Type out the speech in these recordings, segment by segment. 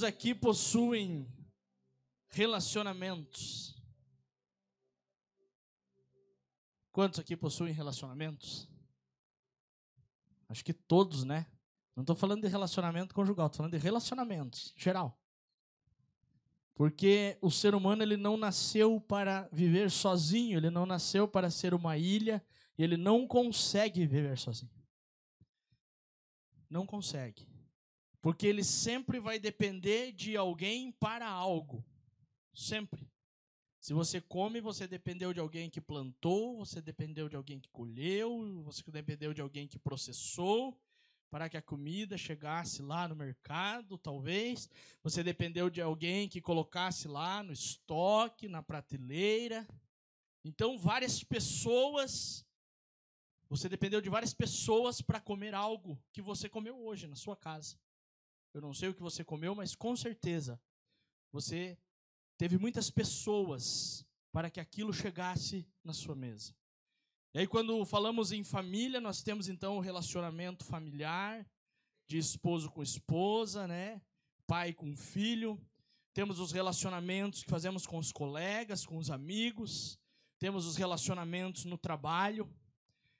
Quantos aqui possuem relacionamentos? Quantos aqui possuem relacionamentos? Acho que todos, né? Não estou falando de relacionamento conjugal, estou falando de relacionamentos, geral. Porque o ser humano ele não nasceu para viver sozinho, ele não nasceu para ser uma ilha, ele não consegue viver sozinho. Não consegue. Porque ele sempre vai depender de alguém para algo. Sempre. Se você come, você dependeu de alguém que plantou, você dependeu de alguém que colheu, você dependeu de alguém que processou para que a comida chegasse lá no mercado, talvez. Você dependeu de alguém que colocasse lá no estoque, na prateleira. Então, várias pessoas. Você dependeu de várias pessoas para comer algo que você comeu hoje na sua casa. Eu não sei o que você comeu, mas com certeza você teve muitas pessoas para que aquilo chegasse na sua mesa. E aí, quando falamos em família, nós temos então o relacionamento familiar, de esposo com esposa, né? pai com filho. Temos os relacionamentos que fazemos com os colegas, com os amigos. Temos os relacionamentos no trabalho.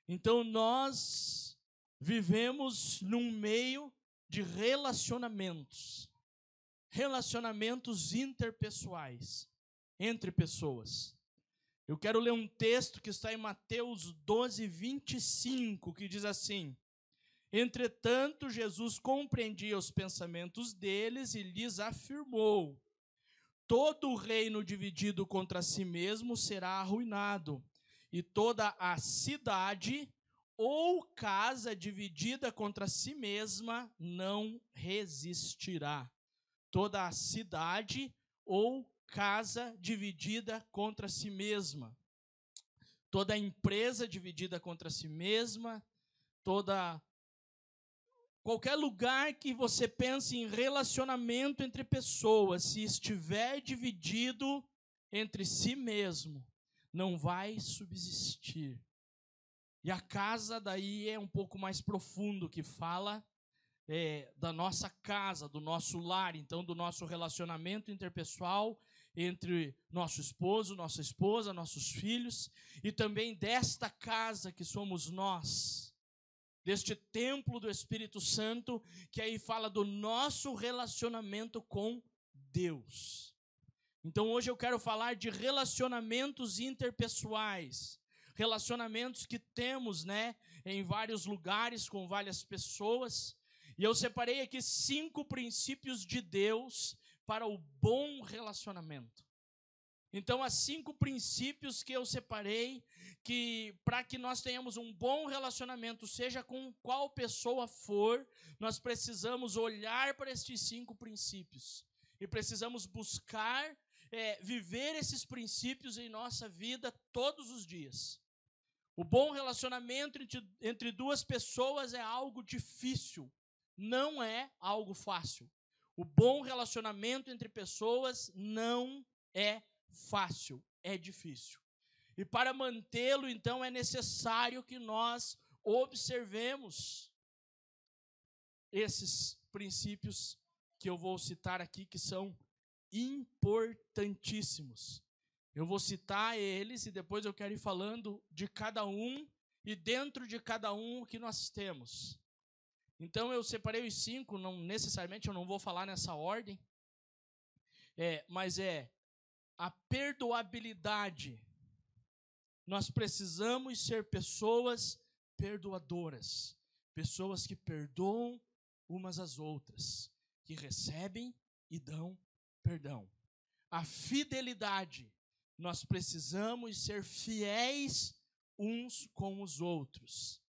Então, nós vivemos num meio de relacionamentos relacionamentos interpessoais entre pessoas. Eu quero ler um texto que está em Mateus 12, 25, que diz assim: Entretanto, Jesus compreendia os pensamentos deles e lhes afirmou: Todo reino dividido contra si mesmo será arruinado, e toda a cidade ou casa dividida contra si mesma não resistirá. Toda a cidade ou casa dividida contra si mesma, toda empresa dividida contra si mesma, toda qualquer lugar que você pense em relacionamento entre pessoas, se estiver dividido entre si mesmo, não vai subsistir. E a casa daí é um pouco mais profundo que fala é, da nossa casa, do nosso lar, então do nosso relacionamento interpessoal entre nosso esposo, nossa esposa, nossos filhos e também desta casa que somos nós, deste templo do Espírito Santo, que aí fala do nosso relacionamento com Deus. Então hoje eu quero falar de relacionamentos interpessoais, relacionamentos que temos, né, em vários lugares com várias pessoas. E eu separei aqui cinco princípios de Deus para o bom relacionamento. Então, há cinco princípios que eu separei que para que nós tenhamos um bom relacionamento, seja com qual pessoa for, nós precisamos olhar para estes cinco princípios e precisamos buscar é, viver esses princípios em nossa vida todos os dias. O bom relacionamento entre, entre duas pessoas é algo difícil, não é algo fácil. O bom relacionamento entre pessoas não é fácil, é difícil. E para mantê-lo, então, é necessário que nós observemos esses princípios que eu vou citar aqui, que são importantíssimos. Eu vou citar eles e depois eu quero ir falando de cada um e dentro de cada um o que nós temos. Então eu separei os cinco, não necessariamente eu não vou falar nessa ordem, é, mas é a perdoabilidade. Nós precisamos ser pessoas perdoadoras, pessoas que perdoam umas às outras, que recebem e dão perdão. A fidelidade. Nós precisamos ser fiéis uns com os outros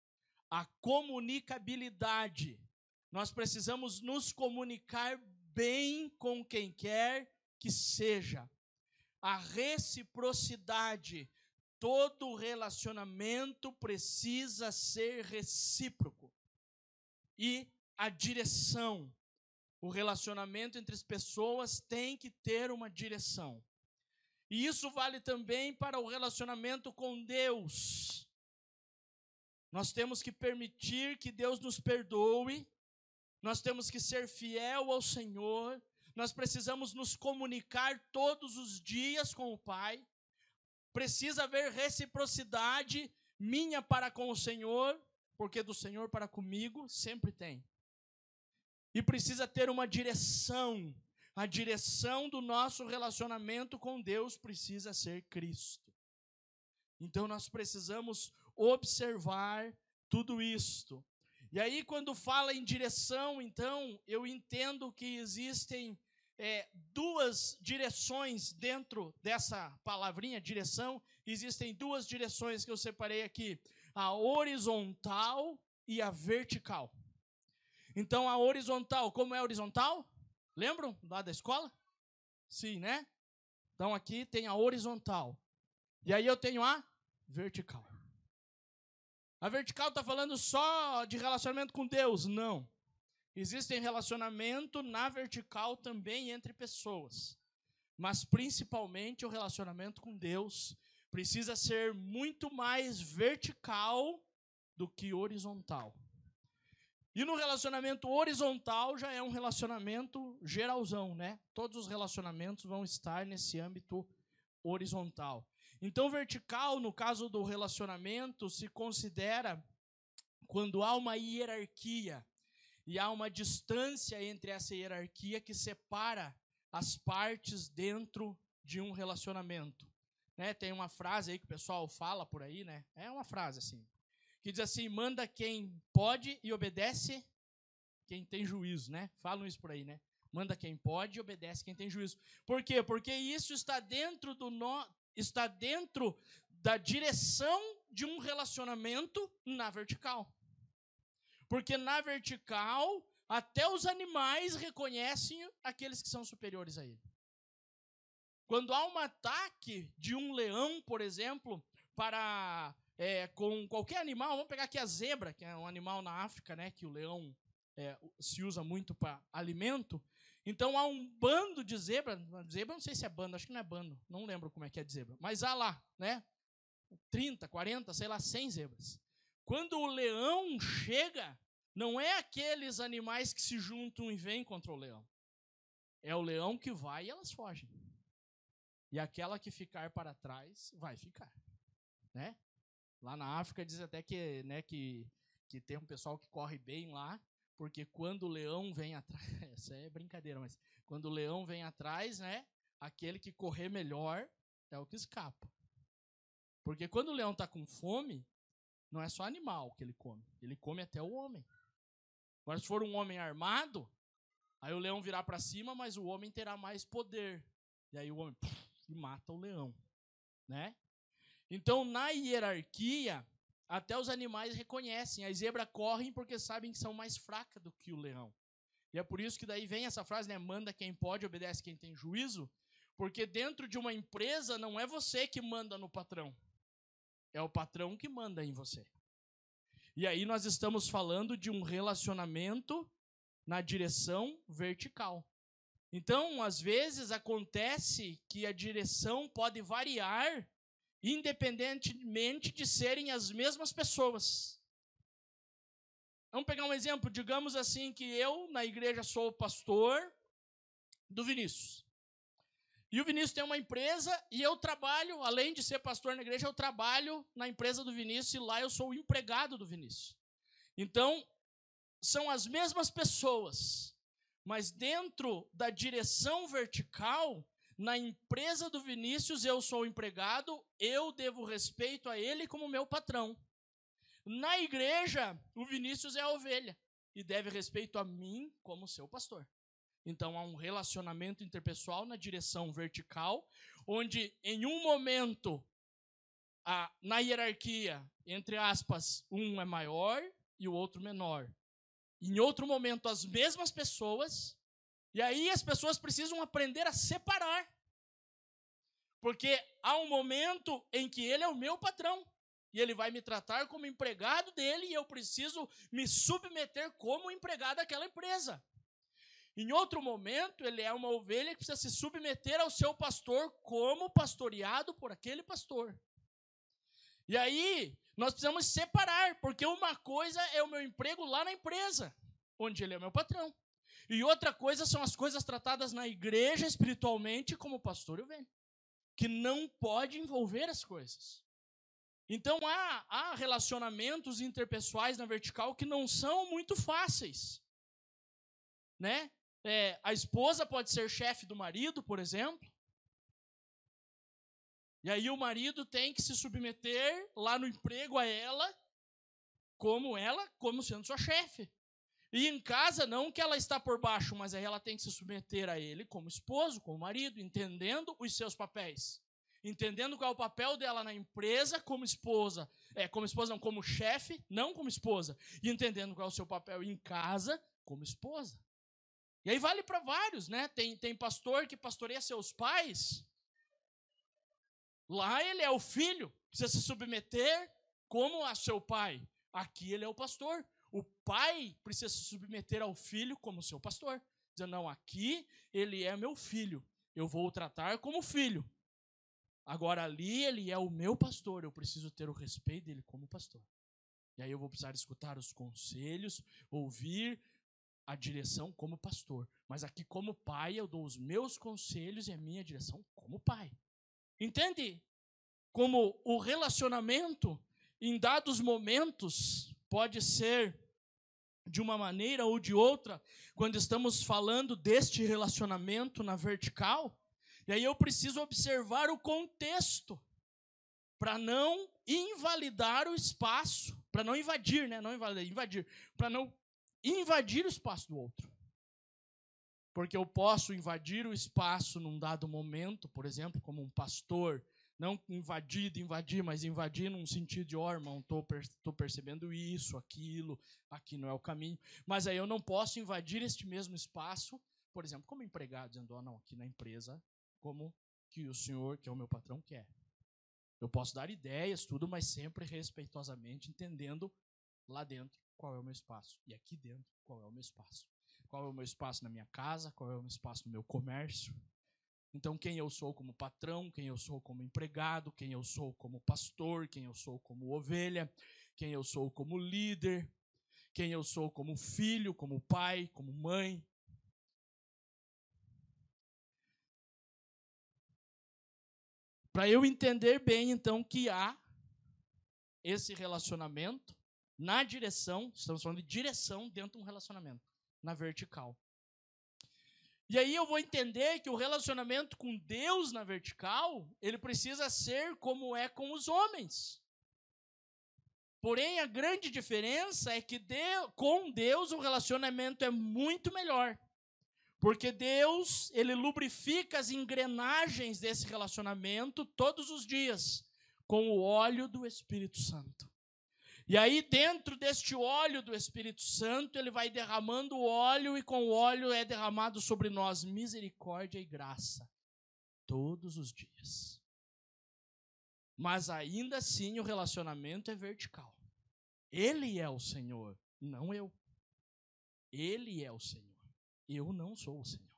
a comunicabilidade. Nós precisamos nos comunicar bem com quem quer que seja. A reciprocidade. Todo relacionamento precisa ser recíproco. E a direção. O relacionamento entre as pessoas tem que ter uma direção. E isso vale também para o relacionamento com Deus. Nós temos que permitir que Deus nos perdoe, nós temos que ser fiel ao Senhor, nós precisamos nos comunicar todos os dias com o Pai. Precisa haver reciprocidade minha para com o Senhor, porque do Senhor para comigo sempre tem. E precisa ter uma direção. A direção do nosso relacionamento com Deus precisa ser Cristo. Então nós precisamos observar tudo isto. E aí, quando fala em direção, então, eu entendo que existem é, duas direções dentro dessa palavrinha, direção. Existem duas direções que eu separei aqui: a horizontal e a vertical. Então, a horizontal, como é horizontal? Lembram lá da escola? Sim, né? Então, aqui tem a horizontal. E aí eu tenho a vertical. A vertical está falando só de relacionamento com Deus? Não. Existem relacionamento na vertical também entre pessoas. Mas principalmente o relacionamento com Deus precisa ser muito mais vertical do que horizontal. E no relacionamento horizontal já é um relacionamento geralzão, né? Todos os relacionamentos vão estar nesse âmbito horizontal. Então, vertical, no caso do relacionamento, se considera quando há uma hierarquia e há uma distância entre essa hierarquia que separa as partes dentro de um relacionamento. Né? Tem uma frase aí que o pessoal fala por aí, né? É uma frase assim, que diz assim: manda quem pode e obedece quem tem juízo, né? Falam isso por aí, né? Manda quem pode e obedece quem tem juízo. Por quê? Porque isso está dentro do no, está dentro da direção de um relacionamento na vertical. Porque na vertical, até os animais reconhecem aqueles que são superiores a ele. Quando há um ataque de um leão, por exemplo, para é, com qualquer animal, vamos pegar aqui a zebra, que é um animal na África, né, que o leão é, se usa muito para alimento. Então há um bando de zebra, zebra não sei se é bando, acho que não é bando, não lembro como é que é de zebra, mas há lá, né? 30, 40, sei lá, 100 zebras. Quando o leão chega, não é aqueles animais que se juntam e vêm contra o leão. É o leão que vai e elas fogem. E aquela que ficar para trás vai ficar, né? Lá na África diz até que, né, que, que tem um pessoal que corre bem lá, porque quando o leão vem atrás, essa é brincadeira, mas quando o leão vem atrás, né, aquele que correr melhor é o que escapa. Porque quando o leão está com fome, não é só animal que ele come, ele come até o homem. Agora, se for um homem armado, aí o leão virá para cima, mas o homem terá mais poder. E aí o homem puf, mata o leão, né? Então, na hierarquia, até os animais reconhecem. As zebras correm porque sabem que são mais fracas do que o leão. E é por isso que daí vem essa frase, né? Manda quem pode, obedece quem tem juízo. Porque dentro de uma empresa não é você que manda no patrão. É o patrão que manda em você. E aí nós estamos falando de um relacionamento na direção vertical. Então, às vezes acontece que a direção pode variar independentemente de serem as mesmas pessoas. Vamos pegar um exemplo, digamos assim que eu na igreja sou o pastor do Vinícius. E o Vinícius tem uma empresa e eu trabalho, além de ser pastor na igreja, eu trabalho na empresa do Vinícius e lá eu sou o empregado do Vinícius. Então, são as mesmas pessoas, mas dentro da direção vertical, na empresa do Vinícius eu sou empregado, eu devo respeito a ele como meu patrão. Na igreja, o Vinícius é a ovelha e deve respeito a mim como seu pastor. Então há um relacionamento interpessoal na direção vertical, onde em um momento a, na hierarquia, entre aspas, um é maior e o outro menor. Em outro momento, as mesmas pessoas e aí as pessoas precisam aprender a separar. Porque há um momento em que ele é o meu patrão. E ele vai me tratar como empregado dele e eu preciso me submeter como empregado daquela empresa. Em outro momento, ele é uma ovelha que precisa se submeter ao seu pastor como pastoreado por aquele pastor. E aí, nós precisamos separar, porque uma coisa é o meu emprego lá na empresa, onde ele é meu patrão. E outra coisa são as coisas tratadas na igreja espiritualmente, como o pastor eu venho, que não pode envolver as coisas. Então há, há relacionamentos interpessoais na vertical que não são muito fáceis. Né? É, a esposa pode ser chefe do marido, por exemplo. E aí o marido tem que se submeter lá no emprego a ela, como ela, como sendo sua chefe. E em casa, não que ela está por baixo, mas aí ela tem que se submeter a ele como esposo, como marido, entendendo os seus papéis. Entendendo qual é o papel dela na empresa como esposa. É, como esposa, não, como chefe, não como esposa. E entendendo qual é o seu papel em casa como esposa. E aí vale para vários, né? Tem, tem pastor que pastoreia seus pais. Lá ele é o filho, precisa se submeter como a seu pai. Aqui ele é o pastor. Pai precisa se submeter ao filho como seu pastor. Dizendo, não, aqui ele é meu filho. Eu vou o tratar como filho. Agora ali ele é o meu pastor. Eu preciso ter o respeito dele como pastor. E aí eu vou precisar escutar os conselhos, ouvir a direção como pastor. Mas aqui, como pai, eu dou os meus conselhos e a minha direção como pai. Entende? Como o relacionamento, em dados momentos, pode ser de uma maneira ou de outra, quando estamos falando deste relacionamento na vertical, e aí eu preciso observar o contexto para não invalidar o espaço, para não invadir, né? Não invalidar, invadir, para não invadir o espaço do outro. Porque eu posso invadir o espaço num dado momento, por exemplo, como um pastor, não invadido, invadir, mas invadir num sentido de, ó, oh, irmão, estou per percebendo isso, aquilo, aqui não é o caminho. Mas aí eu não posso invadir este mesmo espaço, por exemplo, como empregado, dizendo, ó, oh, não, aqui na empresa, como que o senhor, que é o meu patrão, quer. Eu posso dar ideias, tudo, mas sempre respeitosamente, entendendo lá dentro qual é o meu espaço. E aqui dentro, qual é o meu espaço. Qual é o meu espaço na minha casa, qual é o meu espaço no meu comércio. Então, quem eu sou como patrão, quem eu sou como empregado, quem eu sou como pastor, quem eu sou como ovelha, quem eu sou como líder, quem eu sou como filho, como pai, como mãe. Para eu entender bem, então, que há esse relacionamento na direção, estamos falando de direção dentro de um relacionamento, na vertical. E aí eu vou entender que o relacionamento com Deus na vertical, ele precisa ser como é com os homens. Porém, a grande diferença é que com Deus o relacionamento é muito melhor. Porque Deus, ele lubrifica as engrenagens desse relacionamento todos os dias com o óleo do Espírito Santo. E aí, dentro deste óleo do Espírito Santo, ele vai derramando o óleo, e com o óleo é derramado sobre nós misericórdia e graça, todos os dias. Mas ainda assim, o relacionamento é vertical. Ele é o Senhor, não eu. Ele é o Senhor. Eu não sou o Senhor.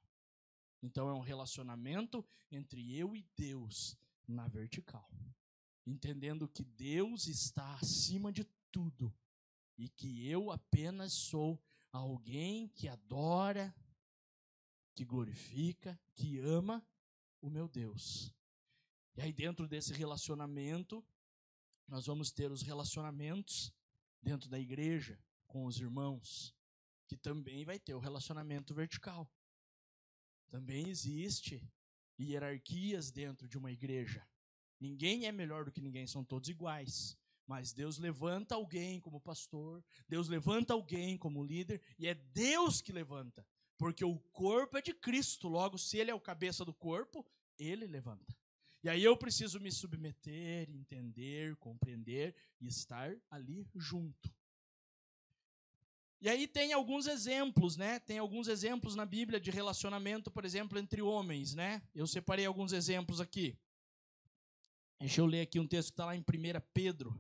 Então é um relacionamento entre eu e Deus na vertical. Entendendo que Deus está acima de tudo e que eu apenas sou alguém que adora, que glorifica, que ama o meu Deus. E aí, dentro desse relacionamento, nós vamos ter os relacionamentos dentro da igreja, com os irmãos, que também vai ter o relacionamento vertical. Também existe hierarquias dentro de uma igreja. Ninguém é melhor do que ninguém, são todos iguais. Mas Deus levanta alguém como pastor, Deus levanta alguém como líder, e é Deus que levanta. Porque o corpo é de Cristo, logo, se ele é o cabeça do corpo, ele levanta. E aí eu preciso me submeter, entender, compreender e estar ali junto. E aí tem alguns exemplos, né? Tem alguns exemplos na Bíblia de relacionamento, por exemplo, entre homens, né? Eu separei alguns exemplos aqui. Deixa eu ler aqui um texto que está lá em 1 Pedro,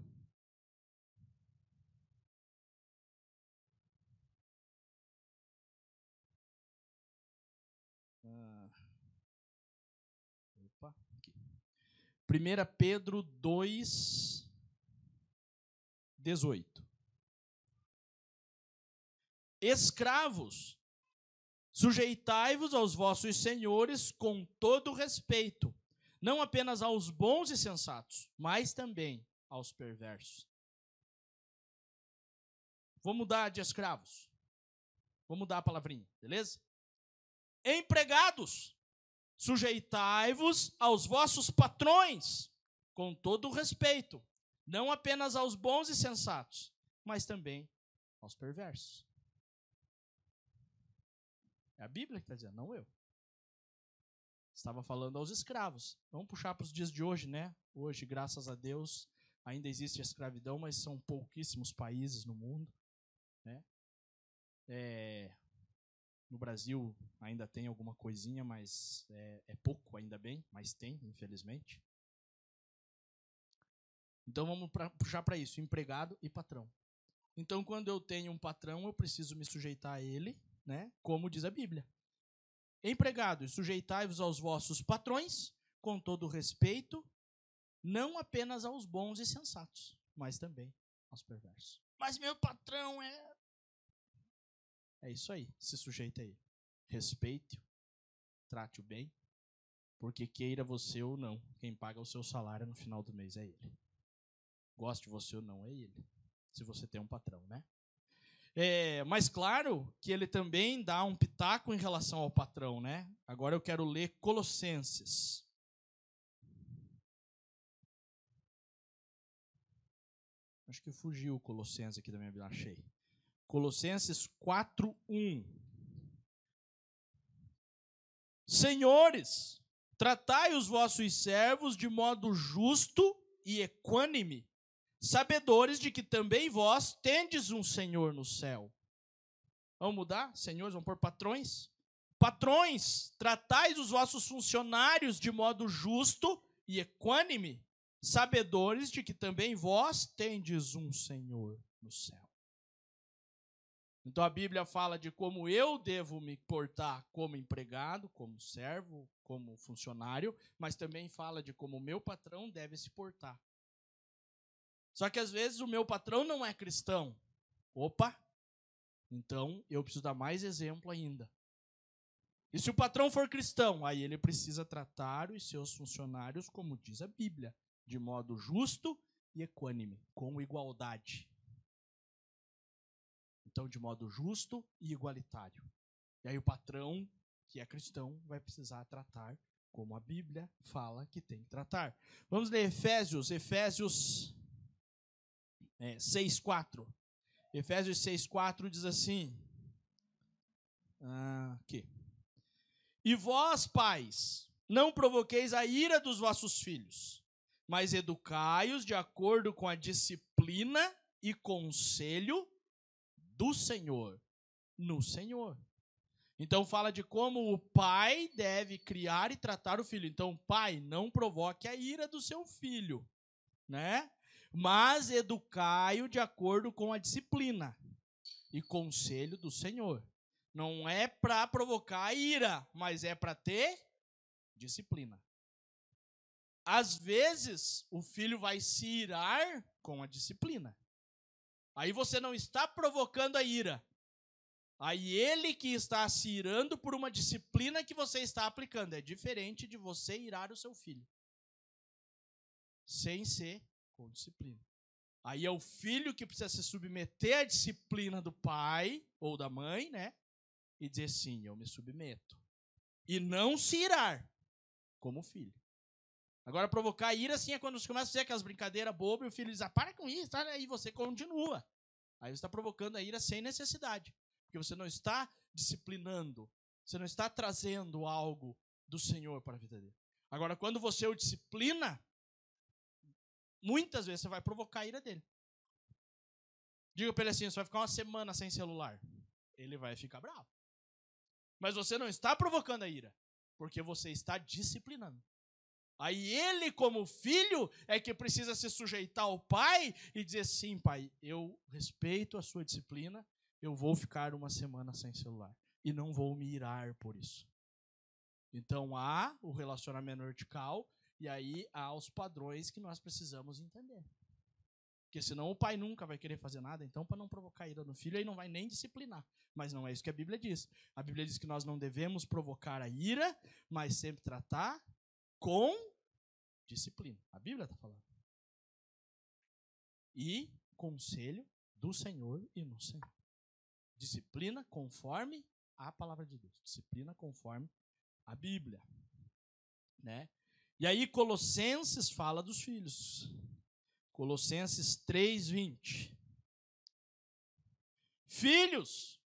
1 Pedro 2, 18. Escravos, Sujeitai-vos aos vossos senhores com todo respeito, não apenas aos bons e sensatos, mas também aos perversos. Vou mudar de escravos. Vou mudar a palavrinha, beleza? Empregados, sujeitai-vos aos vossos patrões com todo respeito, não apenas aos bons e sensatos, mas também aos perversos. É a Bíblia que está dizendo, não eu. Estava falando aos escravos. Vamos puxar para os dias de hoje, né? Hoje, graças a Deus, ainda existe a escravidão, mas são pouquíssimos países no mundo. Né? É, no Brasil ainda tem alguma coisinha, mas é, é pouco, ainda bem, mas tem, infelizmente. Então vamos pra, puxar para isso, empregado e patrão. Então, quando eu tenho um patrão, eu preciso me sujeitar a ele, né? Como diz a Bíblia. Empregados, sujeitai-vos aos vossos patrões com todo respeito, não apenas aos bons e sensatos, mas também aos perversos. Mas meu patrão é É isso aí, se sujeita a ele. Respeite-o, trate-o bem, porque queira você ou não, quem paga o seu salário no final do mês é ele. Goste você ou não, é ele se você tem um patrão, né? É, mas claro que ele também dá um pitaco em relação ao patrão, né? Agora eu quero ler Colossenses. Acho que fugiu o Colossenses aqui da minha Bíblia, achei. Colossenses 4:1. Senhores, tratai os vossos servos de modo justo e equânime, sabedores de que também vós tendes um Senhor no céu. Vamos mudar? Senhores, vamos pôr patrões? Patrões, tratais os vossos funcionários de modo justo e equânime, sabedores de que também vós tendes um Senhor no céu. Então a Bíblia fala de como eu devo me portar como empregado, como servo, como funcionário, mas também fala de como o meu patrão deve se portar só que às vezes o meu patrão não é cristão. Opa! Então eu preciso dar mais exemplo ainda. E se o patrão for cristão, aí ele precisa tratar os seus funcionários, como diz a Bíblia, de modo justo e equânime, com igualdade. Então, de modo justo e igualitário. E aí o patrão, que é cristão, vai precisar tratar como a Bíblia fala que tem que tratar. Vamos ler Efésios, Efésios é, 6,4. Efésios 6,4 diz assim. Ah, aqui. E vós, pais, não provoqueis a ira dos vossos filhos, mas educai-os de acordo com a disciplina e conselho do Senhor, no Senhor. Então fala de como o pai deve criar e tratar o filho. Então, pai, não provoque a ira do seu filho, né? mas educai-o de acordo com a disciplina e conselho do Senhor. Não é para provocar ira, mas é para ter disciplina. Às vezes, o filho vai se irar com a disciplina. Aí você não está provocando a ira. Aí ele que está se irando por uma disciplina que você está aplicando. É diferente de você irar o seu filho. Sem ser com disciplina. Aí é o filho que precisa se submeter à disciplina do pai ou da mãe, né? E dizer sim, eu me submeto. E não se irar como filho. Agora, provocar ira, assim, é quando você começa a fazer aquelas brincadeiras bobas e o filho diz, ah, para com isso, tá? e você continua. Aí você está provocando a ira sem necessidade. Porque você não está disciplinando, você não está trazendo algo do Senhor para a vida dele. Agora, quando você o disciplina, muitas vezes você vai provocar a ira dele. Diga para ele assim: você vai ficar uma semana sem celular. Ele vai ficar bravo. Mas você não está provocando a ira, porque você está disciplinando. Aí ele, como filho, é que precisa se sujeitar ao pai e dizer: sim, pai, eu respeito a sua disciplina, eu vou ficar uma semana sem celular. E não vou me irar por isso. Então há o relacionamento vertical e aí há os padrões que nós precisamos entender. Porque senão o pai nunca vai querer fazer nada, então, para não provocar ira no filho, aí não vai nem disciplinar. Mas não é isso que a Bíblia diz. A Bíblia diz que nós não devemos provocar a ira, mas sempre tratar com disciplina. A Bíblia está falando. E conselho do Senhor e no Senhor. Disciplina conforme a palavra de Deus. Disciplina conforme a Bíblia. Né? E aí Colossenses fala dos filhos. Colossenses 3:20. Filhos,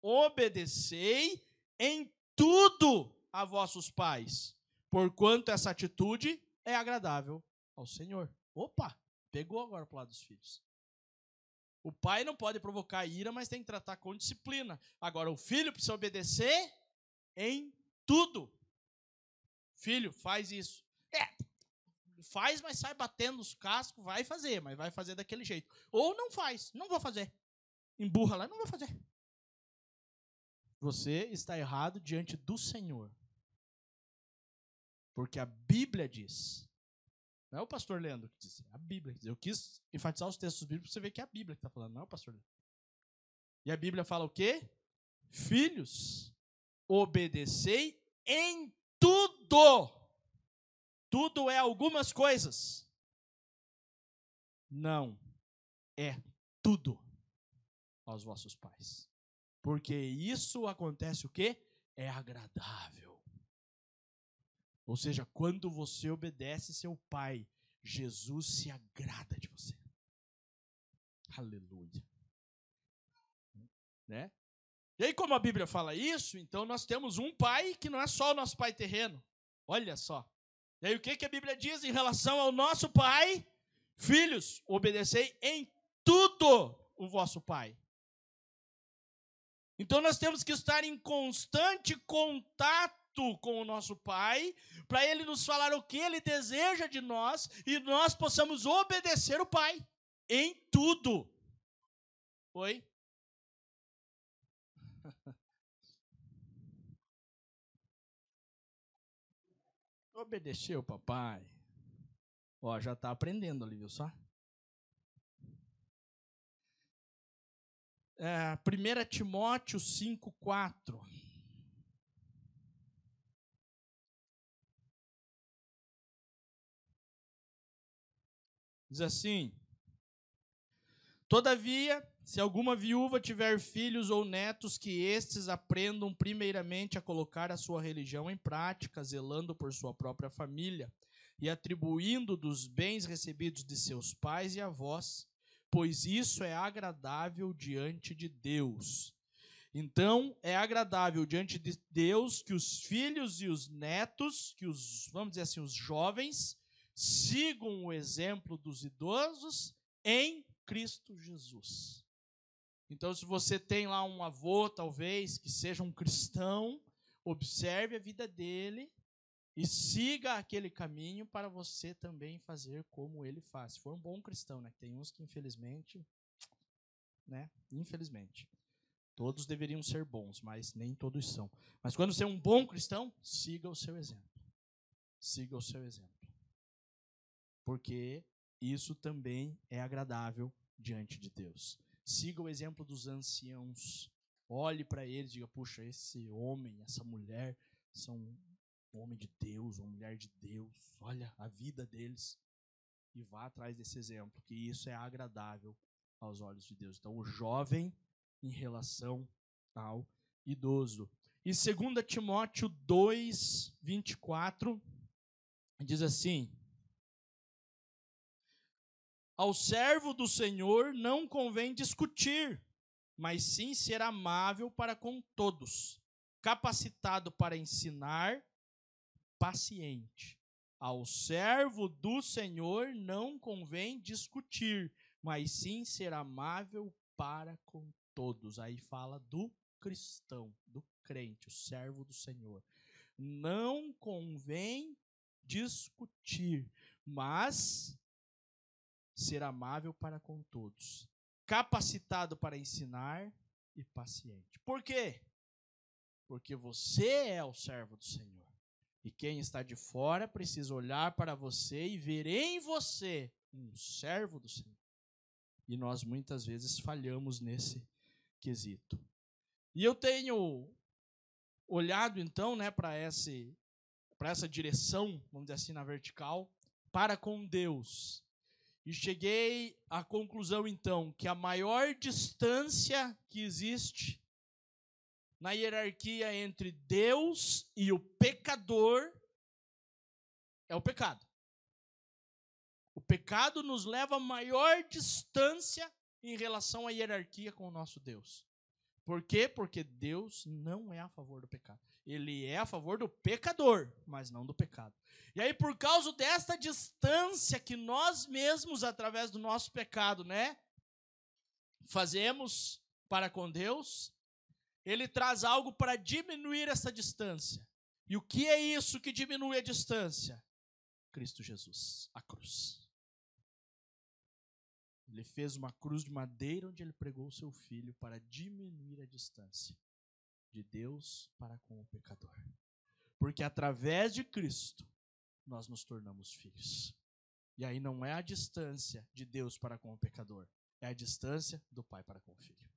obedecei em tudo a vossos pais, porquanto essa atitude é agradável ao Senhor. Opa, pegou agora para o lado dos filhos. O pai não pode provocar ira, mas tem que tratar com disciplina. Agora, o filho precisa obedecer em tudo. Filho, faz isso. É, faz, mas sai batendo os cascos, vai fazer, mas vai fazer daquele jeito. Ou não faz, não vou fazer. Emburra lá, não vou fazer. Você está errado diante do Senhor. Porque a Bíblia diz. Não é o pastor Leandro que diz, é a Bíblia. Eu quis enfatizar os textos bíblicos para você ver que é a Bíblia que está falando, não é o pastor Leandro. E a Bíblia fala o quê? Filhos, obedecei em tudo tudo é algumas coisas. Não é tudo aos vossos pais. Porque isso acontece o quê? É agradável. Ou seja, quando você obedece seu pai, Jesus se agrada de você. Aleluia. Né? E aí, como a Bíblia fala isso, então nós temos um pai que não é só o nosso pai terreno. Olha só. E aí o que, que a Bíblia diz em relação ao nosso pai? Filhos, obedecei em tudo o vosso pai. Então nós temos que estar em constante contato com o nosso pai, para ele nos falar o que ele deseja de nós e nós possamos obedecer o pai em tudo. Oi? Obedeceu, papai. Ó, já está aprendendo ali, viu só? É, 1 Timóteo 5, 4. Diz assim: Todavia, se alguma viúva tiver filhos ou netos, que estes aprendam primeiramente a colocar a sua religião em prática, zelando por sua própria família e atribuindo dos bens recebidos de seus pais e avós, pois isso é agradável diante de Deus. Então, é agradável diante de Deus que os filhos e os netos, que os, vamos dizer assim, os jovens, sigam o exemplo dos idosos em Cristo Jesus. Então, se você tem lá um avô, talvez, que seja um cristão, observe a vida dele e siga aquele caminho para você também fazer como ele faz. Se for um bom cristão, né? Tem uns que infelizmente, né? Infelizmente. Todos deveriam ser bons, mas nem todos são. Mas quando você é um bom cristão, siga o seu exemplo. Siga o seu exemplo. Porque isso também é agradável diante de Deus. Siga o exemplo dos anciãos. Olhe para eles e diga: puxa, esse homem, essa mulher são um homem de Deus, uma mulher de Deus. Olha a vida deles. E vá atrás desse exemplo, que isso é agradável aos olhos de Deus. Então, o jovem em relação ao idoso. E 2 Timóteo 2, 24, diz assim: ao servo do Senhor não convém discutir, mas sim ser amável para com todos, capacitado para ensinar, paciente. Ao servo do Senhor não convém discutir, mas sim ser amável para com todos. Aí fala do cristão, do crente, o servo do Senhor. Não convém discutir, mas ser amável para com todos, capacitado para ensinar e paciente. Por quê? Porque você é o servo do Senhor. E quem está de fora precisa olhar para você e ver em você um servo do Senhor. E nós muitas vezes falhamos nesse quesito. E eu tenho olhado então, né, para esse para essa direção, vamos dizer assim, na vertical, para com Deus. E cheguei à conclusão então que a maior distância que existe na hierarquia entre Deus e o pecador é o pecado. O pecado nos leva a maior distância em relação à hierarquia com o nosso Deus. Por quê? Porque Deus não é a favor do pecado. Ele é a favor do pecador, mas não do pecado. E aí, por causa desta distância que nós mesmos, através do nosso pecado, né, fazemos para com Deus, ele traz algo para diminuir essa distância. E o que é isso que diminui a distância? Cristo Jesus, a cruz. Ele fez uma cruz de madeira onde ele pregou o seu filho para diminuir a distância de Deus para com o pecador. Porque através de Cristo nós nos tornamos filhos. E aí não é a distância de Deus para com o pecador, é a distância do pai para com o filho.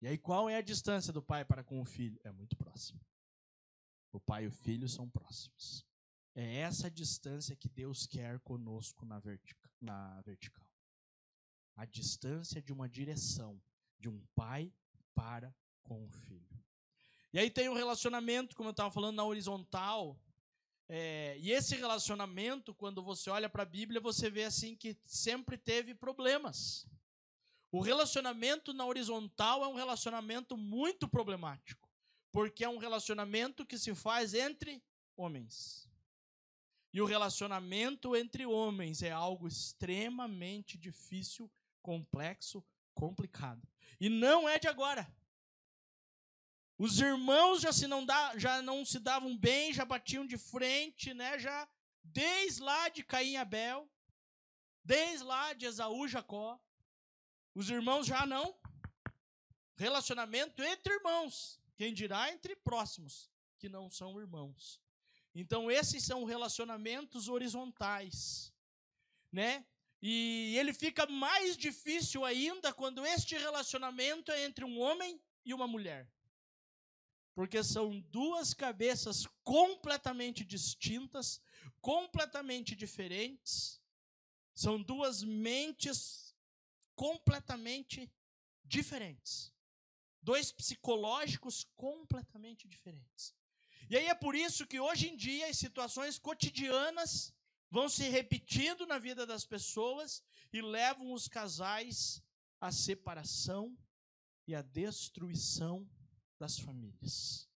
E aí, qual é a distância do pai para com o filho? É muito próximo. O pai e o filho são próximos. É essa distância que Deus quer conosco na, vertica, na vertical. A distância de uma direção de um pai para com o filho. E aí tem um relacionamento, como eu estava falando, na horizontal. É, e esse relacionamento, quando você olha para a Bíblia, você vê assim que sempre teve problemas. O relacionamento na horizontal é um relacionamento muito problemático, porque é um relacionamento que se faz entre homens. E o relacionamento entre homens é algo extremamente difícil, complexo, complicado. E não é de agora. Os irmãos já, se não, dá, já não se davam bem, já batiam de frente, né? Já desde lá de Caim e Abel, desde lá de Esaú e Jacó. Os irmãos já não. Relacionamento entre irmãos. Quem dirá entre próximos, que não são irmãos. Então, esses são relacionamentos horizontais. Né? E ele fica mais difícil ainda quando este relacionamento é entre um homem e uma mulher. Porque são duas cabeças completamente distintas, completamente diferentes. São duas mentes completamente diferentes. Dois psicológicos completamente diferentes. E aí é por isso que hoje em dia as situações cotidianas vão se repetindo na vida das pessoas e levam os casais à separação e à destruição das famílias.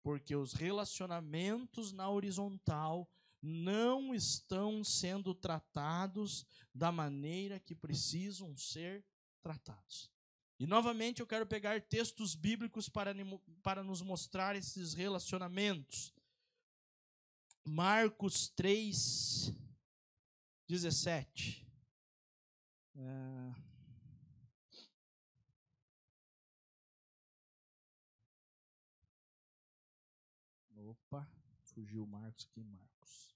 Porque os relacionamentos na horizontal não estão sendo tratados da maneira que precisam ser tratados. E novamente eu quero pegar textos bíblicos para, para nos mostrar esses relacionamentos. Marcos 3, 17. É... fugiu Marcos aqui, Marcos.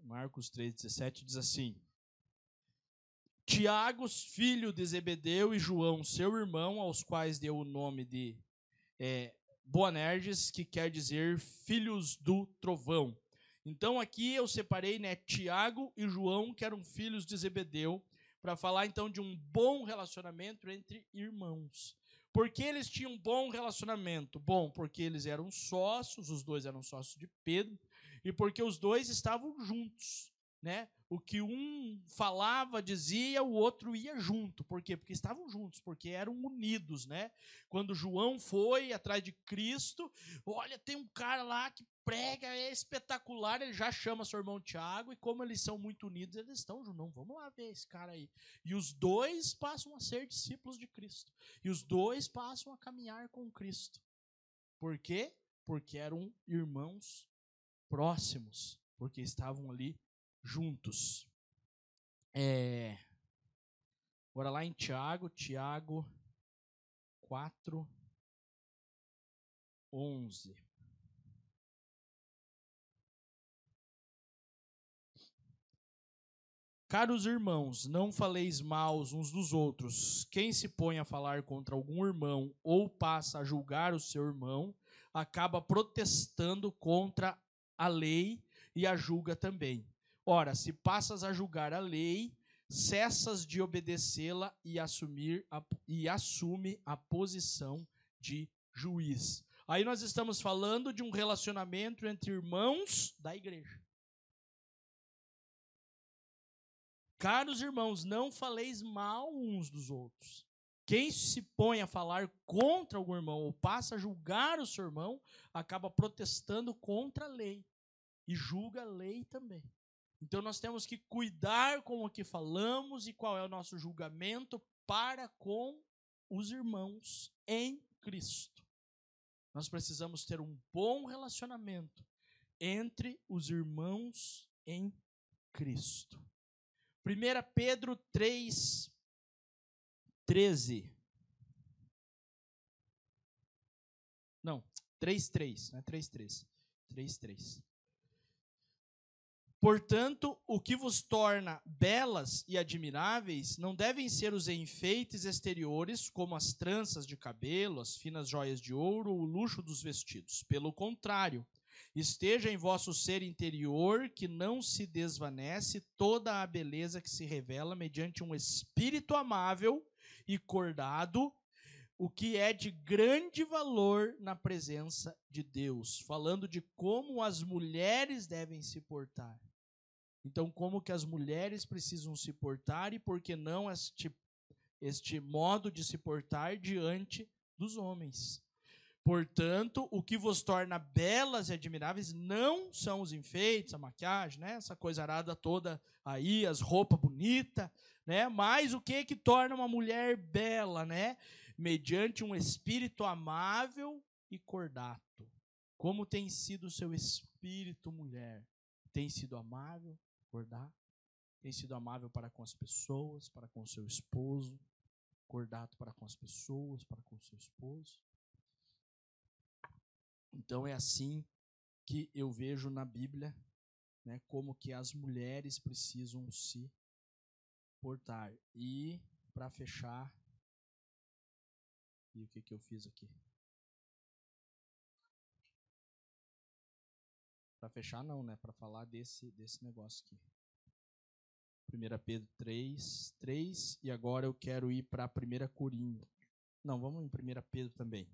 Marcos 3,17 diz assim: Tiago, filho de Zebedeu, e João, seu irmão, aos quais deu o nome de é, Boanerges, que quer dizer filhos do trovão. Então aqui eu separei né, Tiago e João, que eram filhos de Zebedeu, para falar então de um bom relacionamento entre irmãos. Por que eles tinham um bom relacionamento? Bom, porque eles eram sócios, os dois eram sócios de Pedro, e porque os dois estavam juntos, né? O que um falava, dizia, o outro ia junto. Por quê? Porque estavam juntos, porque eram unidos, né? Quando João foi atrás de Cristo, olha, tem um cara lá que prega, é espetacular, ele já chama seu irmão Tiago, e como eles são muito unidos, eles estão. Não, vamos lá ver esse cara aí. E os dois passam a ser discípulos de Cristo. E os dois passam a caminhar com Cristo. Por quê? Porque eram irmãos próximos, porque estavam ali juntos. É, agora lá em Tiago, Tiago 4, 11. Caros irmãos, não faleis maus uns dos outros. Quem se põe a falar contra algum irmão ou passa a julgar o seu irmão, acaba protestando contra a lei e a julga também. Ora, se passas a julgar a lei, cessas de obedecê-la e assumir a, e assume a posição de juiz. Aí nós estamos falando de um relacionamento entre irmãos da igreja. Caros irmãos, não faleis mal uns dos outros. Quem se põe a falar contra algum irmão ou passa a julgar o seu irmão, acaba protestando contra a lei e julga a lei também. Então nós temos que cuidar com o que falamos e qual é o nosso julgamento para com os irmãos em Cristo. Nós precisamos ter um bom relacionamento entre os irmãos em Cristo. 1 Pedro 3, 13. Não, 3, 3, não é 3, 3. 3, 3. Portanto, o que vos torna belas e admiráveis não devem ser os enfeites exteriores, como as tranças de cabelo, as finas joias de ouro ou o luxo dos vestidos. Pelo contrário, Esteja em vosso ser interior, que não se desvanece toda a beleza que se revela mediante um espírito amável e cordado, o que é de grande valor na presença de Deus, falando de como as mulheres devem se portar. Então, como que as mulheres precisam se portar e por que não este, este modo de se portar diante dos homens? Portanto, o que vos torna belas e admiráveis não são os enfeites, a maquiagem, né? essa coisa arada toda aí, as roupas bonitas, né? mas o que que torna uma mulher bela? Né? Mediante um espírito amável e cordato. Como tem sido o seu espírito, mulher? Tem sido amável, cordato? Tem sido amável para com as pessoas, para com o seu esposo, cordato para com as pessoas, para com o seu esposo? Então é assim que eu vejo na Bíblia, né, como que as mulheres precisam se portar. E para fechar, e o que que eu fiz aqui? Para fechar não, né, para falar desse desse negócio aqui. 1 Pedro 3, 3, e agora eu quero ir para 1 Coríntios. Não, vamos em 1 Pedro também.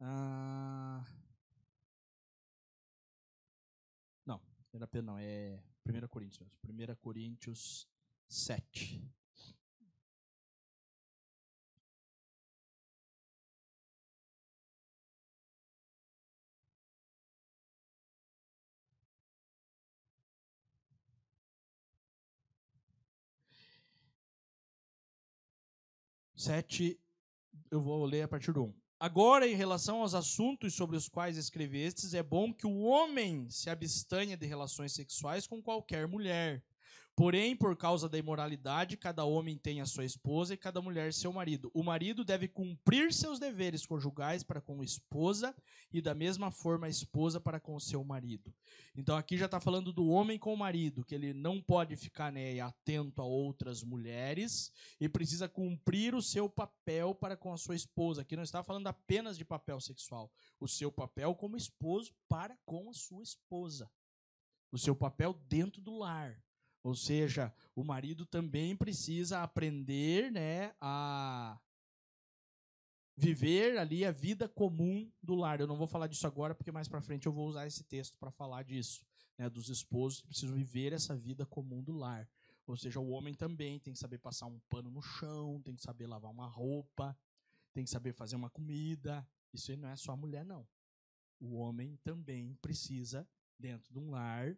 Ah, não, 1 Pedro não, é 1 Coríntios mesmo. 1 Coríntios 7. Sete, eu vou ler a partir do 1. Agora, em relação aos assuntos sobre os quais escrevestes, é bom que o homem se abstenha de relações sexuais com qualquer mulher Porém, por causa da imoralidade, cada homem tem a sua esposa e cada mulher seu marido. O marido deve cumprir seus deveres conjugais para com a esposa e da mesma forma a esposa para com o seu marido. Então aqui já está falando do homem com o marido, que ele não pode ficar né, atento a outras mulheres e precisa cumprir o seu papel para com a sua esposa. Aqui não está falando apenas de papel sexual, o seu papel como esposo para com a sua esposa. O seu papel dentro do lar. Ou seja, o marido também precisa aprender né, a viver ali a vida comum do lar. Eu não vou falar disso agora, porque mais para frente eu vou usar esse texto para falar disso, né, dos esposos que precisam viver essa vida comum do lar. Ou seja, o homem também tem que saber passar um pano no chão, tem que saber lavar uma roupa, tem que saber fazer uma comida. Isso aí não é só a mulher, não. O homem também precisa, dentro de um lar,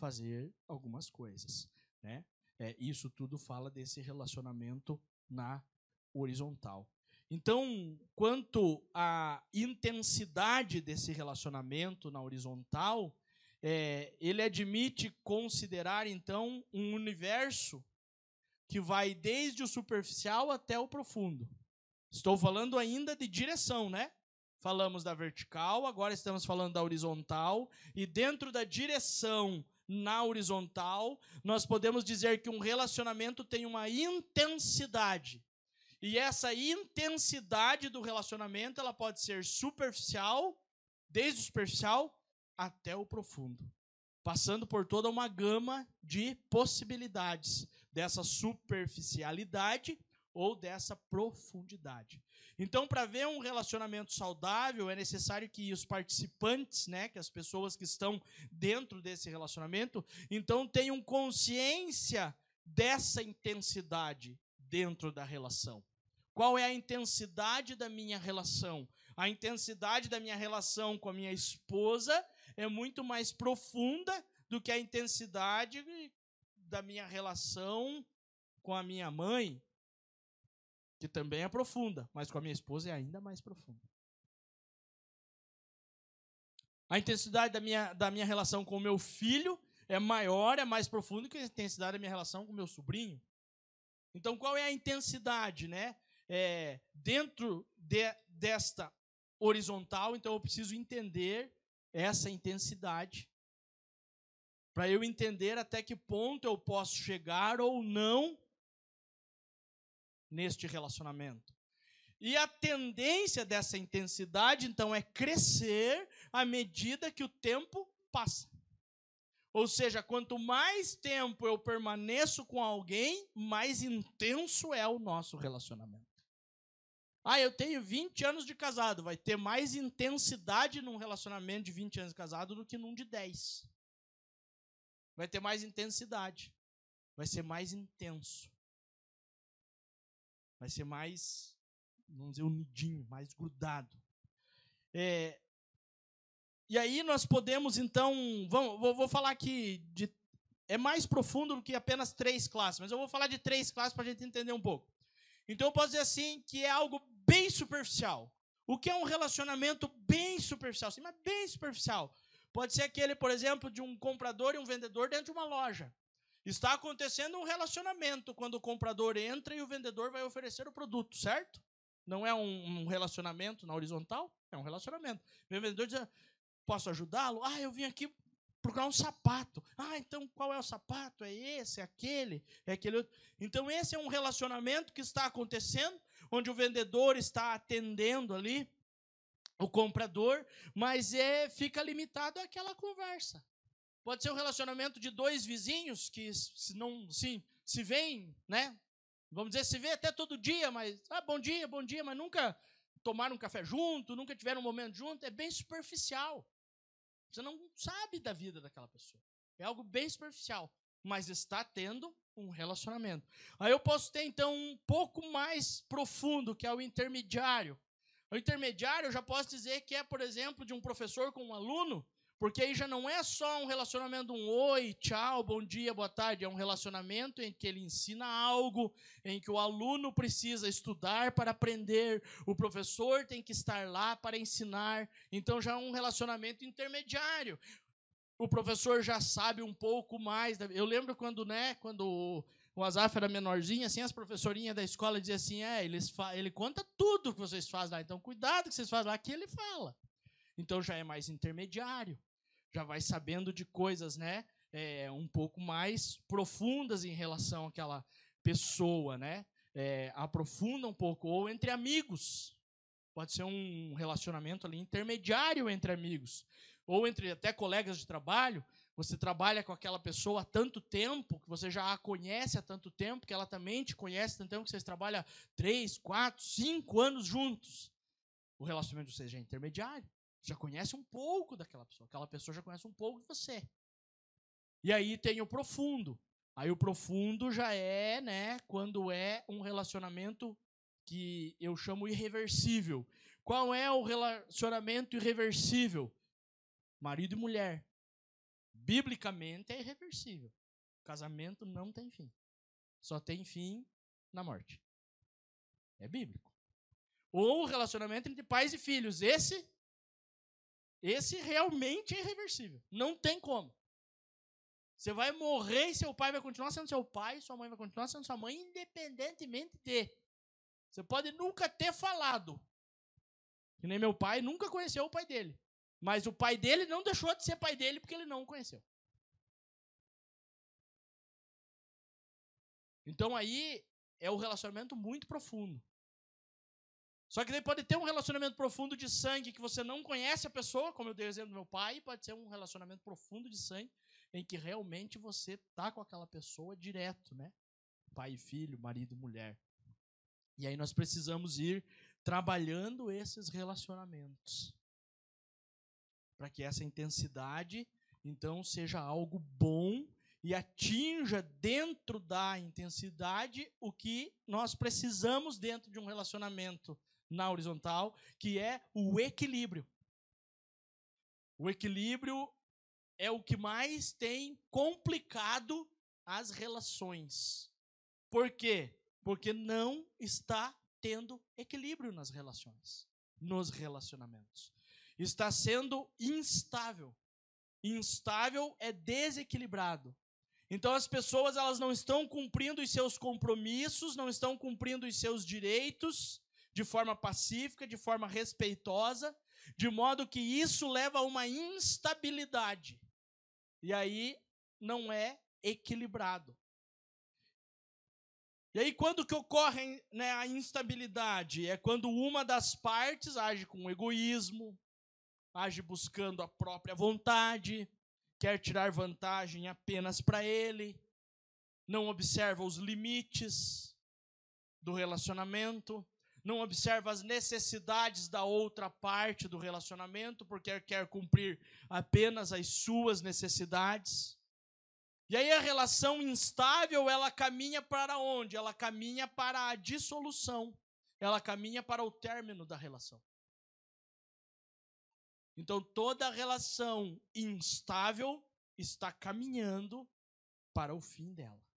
fazer algumas coisas, né? É, isso tudo fala desse relacionamento na horizontal. Então, quanto à intensidade desse relacionamento na horizontal, é, ele admite considerar então um universo que vai desde o superficial até o profundo. Estou falando ainda de direção, né? Falamos da vertical, agora estamos falando da horizontal, e dentro da direção na horizontal, nós podemos dizer que um relacionamento tem uma intensidade. E essa intensidade do relacionamento, ela pode ser superficial, desde o superficial até o profundo, passando por toda uma gama de possibilidades dessa superficialidade ou dessa profundidade. Então, para ver um relacionamento saudável, é necessário que os participantes, né, que as pessoas que estão dentro desse relacionamento, então tenham consciência dessa intensidade dentro da relação. Qual é a intensidade da minha relação? A intensidade da minha relação com a minha esposa é muito mais profunda do que a intensidade da minha relação com a minha mãe, que também é profunda, mas com a minha esposa é ainda mais profunda. A intensidade da minha, da minha relação com o meu filho é maior, é mais profunda que a intensidade da minha relação com o meu sobrinho. Então, qual é a intensidade, né? É, dentro de, desta horizontal, então eu preciso entender essa intensidade para eu entender até que ponto eu posso chegar ou não neste relacionamento. E a tendência dessa intensidade, então, é crescer à medida que o tempo passa. Ou seja, quanto mais tempo eu permaneço com alguém, mais intenso é o nosso relacionamento. Ah, eu tenho 20 anos de casado, vai ter mais intensidade num relacionamento de 20 anos de casado do que num de 10. Vai ter mais intensidade. Vai ser mais intenso vai ser mais, vamos dizer, unidinho, mais grudado. É, e aí nós podemos, então, vamos, vou, vou falar aqui de. É mais profundo do que apenas três classes, mas eu vou falar de três classes para a gente entender um pouco. Então eu posso dizer assim que é algo bem superficial. O que é um relacionamento bem superficial? Sim, mas bem superficial. Pode ser aquele, por exemplo, de um comprador e um vendedor dentro de uma loja. Está acontecendo um relacionamento quando o comprador entra e o vendedor vai oferecer o produto, certo? Não é um, relacionamento na horizontal, é um relacionamento. O vendedor diz: Posso ajudá-lo? Ah, eu vim aqui procurar um sapato. Ah, então qual é o sapato? É esse, é aquele, é aquele outro. Então, esse é um relacionamento que está acontecendo, onde o vendedor está atendendo ali o comprador, mas é, fica limitado àquela conversa. Pode ser um relacionamento de dois vizinhos que se não sim, se veem, né? Vamos dizer, se vê até todo dia, mas ah, bom dia, bom dia, mas nunca tomaram um café junto, nunca tiveram um momento junto, é bem superficial. Você não sabe da vida daquela pessoa. É algo bem superficial, mas está tendo um relacionamento. Aí eu posso ter então um pouco mais profundo, que é o intermediário. O intermediário eu já posso dizer que é, por exemplo, de um professor com um aluno, porque aí já não é só um relacionamento, um oi, tchau, bom dia, boa tarde. É um relacionamento em que ele ensina algo, em que o aluno precisa estudar para aprender, o professor tem que estar lá para ensinar. Então já é um relacionamento intermediário. O professor já sabe um pouco mais. Eu lembro quando, né, quando o Azaf era menorzinho, assim, as professorinhas da escola diziam assim: é, ele conta tudo que vocês fazem lá. Então, cuidado que vocês fazem lá, que ele fala. Então já é mais intermediário já vai sabendo de coisas, né? É, um pouco mais profundas em relação àquela pessoa, né? É, aprofunda um pouco, ou entre amigos. Pode ser um relacionamento ali intermediário entre amigos, ou entre até colegas de trabalho. Você trabalha com aquela pessoa há tanto tempo, que você já a conhece há tanto tempo, que ela também te conhece há tanto tempo, que vocês trabalham três, quatro, cinco anos juntos. O relacionamento já é intermediário já conhece um pouco daquela pessoa. Aquela pessoa já conhece um pouco de você. E aí tem o profundo. Aí o profundo já é, né, quando é um relacionamento que eu chamo irreversível. Qual é o relacionamento irreversível? Marido e mulher. Biblicamente é irreversível. Casamento não tem fim. Só tem fim na morte. É bíblico. Ou o relacionamento entre pais e filhos. Esse esse realmente é irreversível. Não tem como. Você vai morrer e seu pai vai continuar sendo seu pai, sua mãe vai continuar sendo sua mãe, independentemente de. Você pode nunca ter falado. Que nem meu pai nunca conheceu o pai dele. Mas o pai dele não deixou de ser pai dele porque ele não o conheceu. Então aí é um relacionamento muito profundo. Só que daí pode ter um relacionamento profundo de sangue que você não conhece a pessoa, como eu dei exemplo do meu pai, pode ser um relacionamento profundo de sangue em que realmente você tá com aquela pessoa direto, né? Pai e filho, marido e mulher. E aí nós precisamos ir trabalhando esses relacionamentos para que essa intensidade então seja algo bom e atinja dentro da intensidade o que nós precisamos dentro de um relacionamento na horizontal, que é o equilíbrio. O equilíbrio é o que mais tem complicado as relações. Por quê? Porque não está tendo equilíbrio nas relações, nos relacionamentos. Está sendo instável. Instável é desequilibrado. Então as pessoas elas não estão cumprindo os seus compromissos, não estão cumprindo os seus direitos de forma pacífica, de forma respeitosa, de modo que isso leva a uma instabilidade. E aí não é equilibrado. E aí, quando que ocorre né, a instabilidade? É quando uma das partes age com egoísmo, age buscando a própria vontade, quer tirar vantagem apenas para ele, não observa os limites do relacionamento, não observa as necessidades da outra parte do relacionamento, porque quer cumprir apenas as suas necessidades. E aí a relação instável, ela caminha para onde? Ela caminha para a dissolução. Ela caminha para o término da relação. Então toda relação instável está caminhando para o fim dela.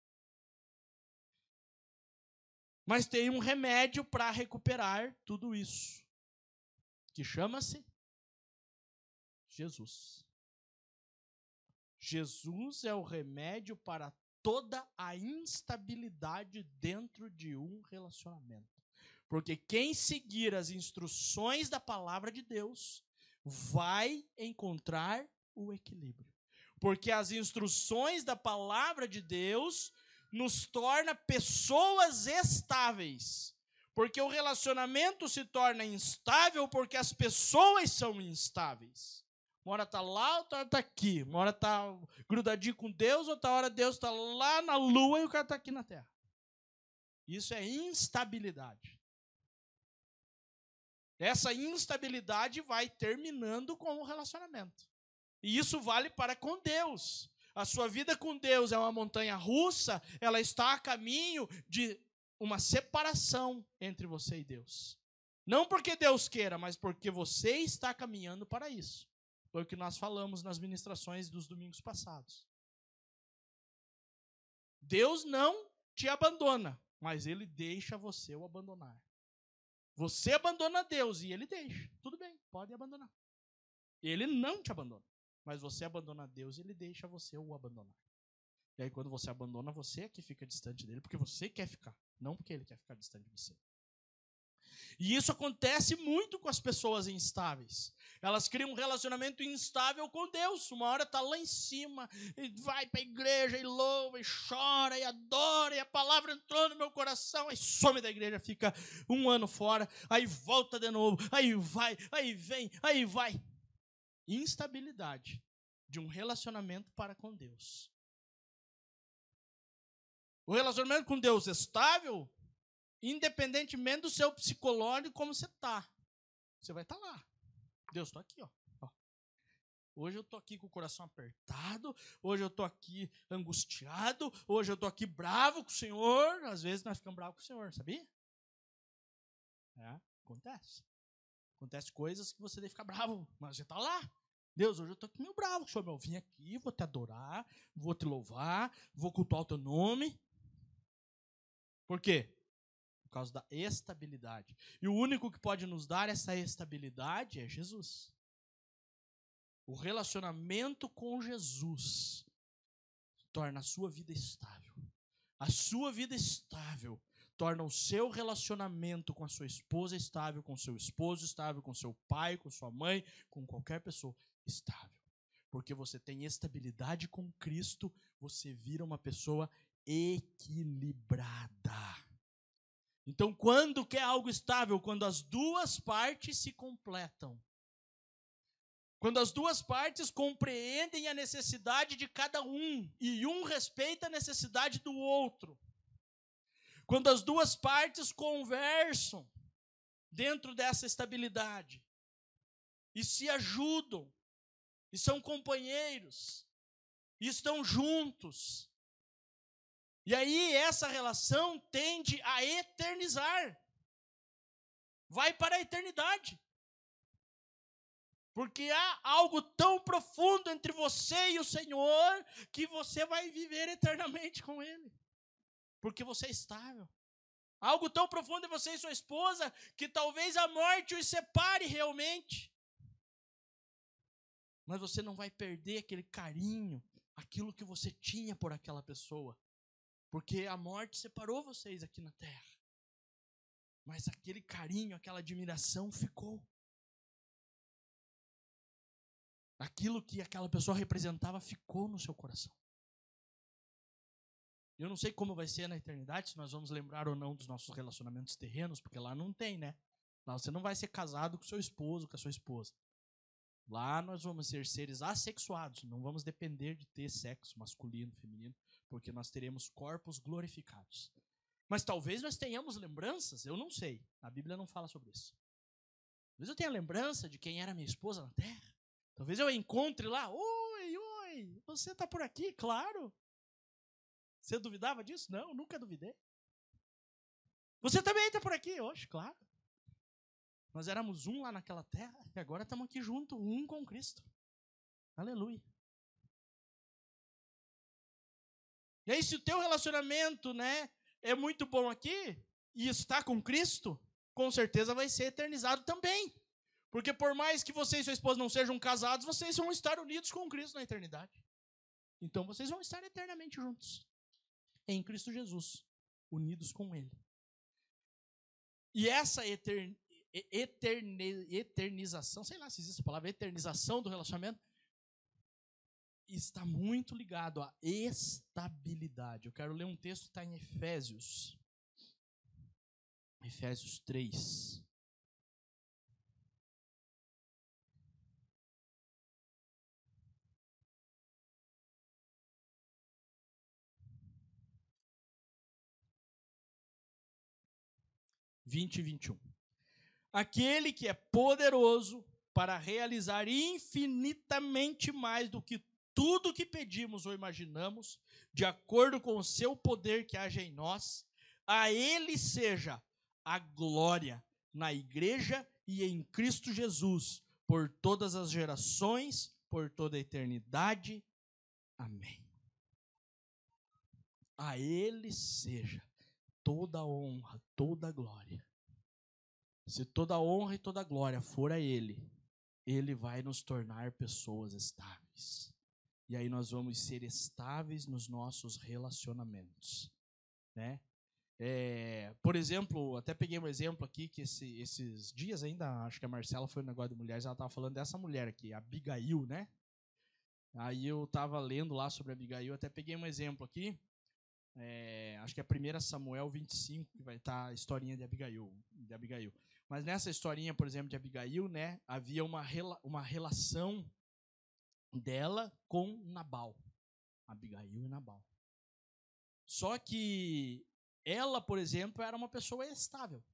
Mas tem um remédio para recuperar tudo isso, que chama-se Jesus. Jesus é o remédio para toda a instabilidade dentro de um relacionamento. Porque quem seguir as instruções da palavra de Deus vai encontrar o equilíbrio. Porque as instruções da palavra de Deus nos torna pessoas estáveis. Porque o relacionamento se torna instável porque as pessoas são instáveis. Uma hora está lá, outra hora está aqui. Uma hora está grudadinho com Deus, outra hora Deus está lá na lua e o cara está aqui na terra. Isso é instabilidade. Essa instabilidade vai terminando com o relacionamento. E isso vale para com Deus. A sua vida com Deus é uma montanha russa, ela está a caminho de uma separação entre você e Deus. Não porque Deus queira, mas porque você está caminhando para isso. Foi o que nós falamos nas ministrações dos domingos passados. Deus não te abandona, mas ele deixa você o abandonar. Você abandona Deus e ele deixa. Tudo bem, pode abandonar. Ele não te abandona. Mas você abandona Deus, ele deixa você o abandonar. E aí, quando você abandona, você é que fica distante dele, porque você quer ficar, não porque ele quer ficar distante de você. E isso acontece muito com as pessoas instáveis. Elas criam um relacionamento instável com Deus. Uma hora está lá em cima, e vai para a igreja, e louva, e chora, e adora, e a palavra entrou no meu coração, aí some da igreja, fica um ano fora, aí volta de novo, aí vai, aí vem, aí vai instabilidade de um relacionamento para com Deus. O relacionamento com Deus estável, independentemente do seu psicológico, como você está. Você vai estar tá lá. Deus, estou aqui, ó. Hoje eu estou aqui com o coração apertado, hoje eu estou aqui angustiado, hoje eu estou aqui bravo com o Senhor. Às vezes nós ficamos bravos com o Senhor, sabia? É, acontece. Acontece coisas que você deve ficar bravo, mas você está lá. Deus, hoje eu estou aqui meio bravo, Senhor, eu vim aqui, vou te adorar, vou te louvar, vou cultuar o teu nome. Por quê? Por causa da estabilidade. E o único que pode nos dar essa estabilidade é Jesus. O relacionamento com Jesus torna a sua vida estável. A sua vida estável torna o seu relacionamento com a sua esposa estável, com seu esposo estável, com seu pai, com sua mãe, com qualquer pessoa estável. Porque você tem estabilidade com Cristo, você vira uma pessoa equilibrada. Então, quando que é algo estável? Quando as duas partes se completam. Quando as duas partes compreendem a necessidade de cada um e um respeita a necessidade do outro. Quando as duas partes conversam dentro dessa estabilidade e se ajudam e são companheiros e estão juntos. E aí essa relação tende a eternizar. Vai para a eternidade. Porque há algo tão profundo entre você e o Senhor que você vai viver eternamente com Ele. Porque você é estável. Algo tão profundo em você e sua esposa que talvez a morte os separe realmente mas você não vai perder aquele carinho, aquilo que você tinha por aquela pessoa. Porque a morte separou vocês aqui na terra. Mas aquele carinho, aquela admiração ficou. Aquilo que aquela pessoa representava ficou no seu coração. Eu não sei como vai ser na eternidade, se nós vamos lembrar ou não dos nossos relacionamentos terrenos, porque lá não tem, né? Lá você não vai ser casado com seu esposo, com a sua esposa. Lá nós vamos ser seres assexuados, não vamos depender de ter sexo masculino, feminino, porque nós teremos corpos glorificados. Mas talvez nós tenhamos lembranças, eu não sei, a Bíblia não fala sobre isso. Talvez eu tenha lembrança de quem era minha esposa na terra. Talvez eu encontre lá, oi, oi, você está por aqui, claro. Você duvidava disso? Não, nunca duvidei. Você também está por aqui hoje, claro. Nós éramos um lá naquela terra e agora estamos aqui junto, um com Cristo. Aleluia. E aí, se o teu relacionamento, né, é muito bom aqui e está com Cristo, com certeza vai ser eternizado também. Porque por mais que você e sua esposa não sejam casados, vocês vão estar unidos com Cristo na eternidade. Então vocês vão estar eternamente juntos. Em Cristo Jesus, unidos com Ele. E essa eternização, sei lá se existe a palavra, eternização do relacionamento, está muito ligado à estabilidade. Eu quero ler um texto que está em Efésios. Efésios 3. Vinte e vinte e um aquele que é poderoso para realizar infinitamente mais do que tudo que pedimos ou imaginamos, de acordo com o seu poder que age em nós, a ele seja a glória na igreja e em Cristo Jesus, por todas as gerações, por toda a eternidade. Amém. A ele seja toda a honra, toda a glória se toda honra e toda glória for a Ele, Ele vai nos tornar pessoas estáveis. E aí nós vamos ser estáveis nos nossos relacionamentos, né? É, por exemplo, até peguei um exemplo aqui que esse, esses dias ainda, acho que a Marcela foi no negócio de mulheres, ela estava falando dessa mulher aqui, a Abigail, né? Aí eu estava lendo lá sobre a Abigail, até peguei um exemplo aqui. É, acho que é 1 Samuel 25, que vai estar tá a historinha de Abigail, de Abigail. Mas nessa historinha, por exemplo, de Abigail, né, havia uma, uma relação dela com Nabal. Abigail e Nabal. Só que ela, por exemplo, era uma pessoa estável.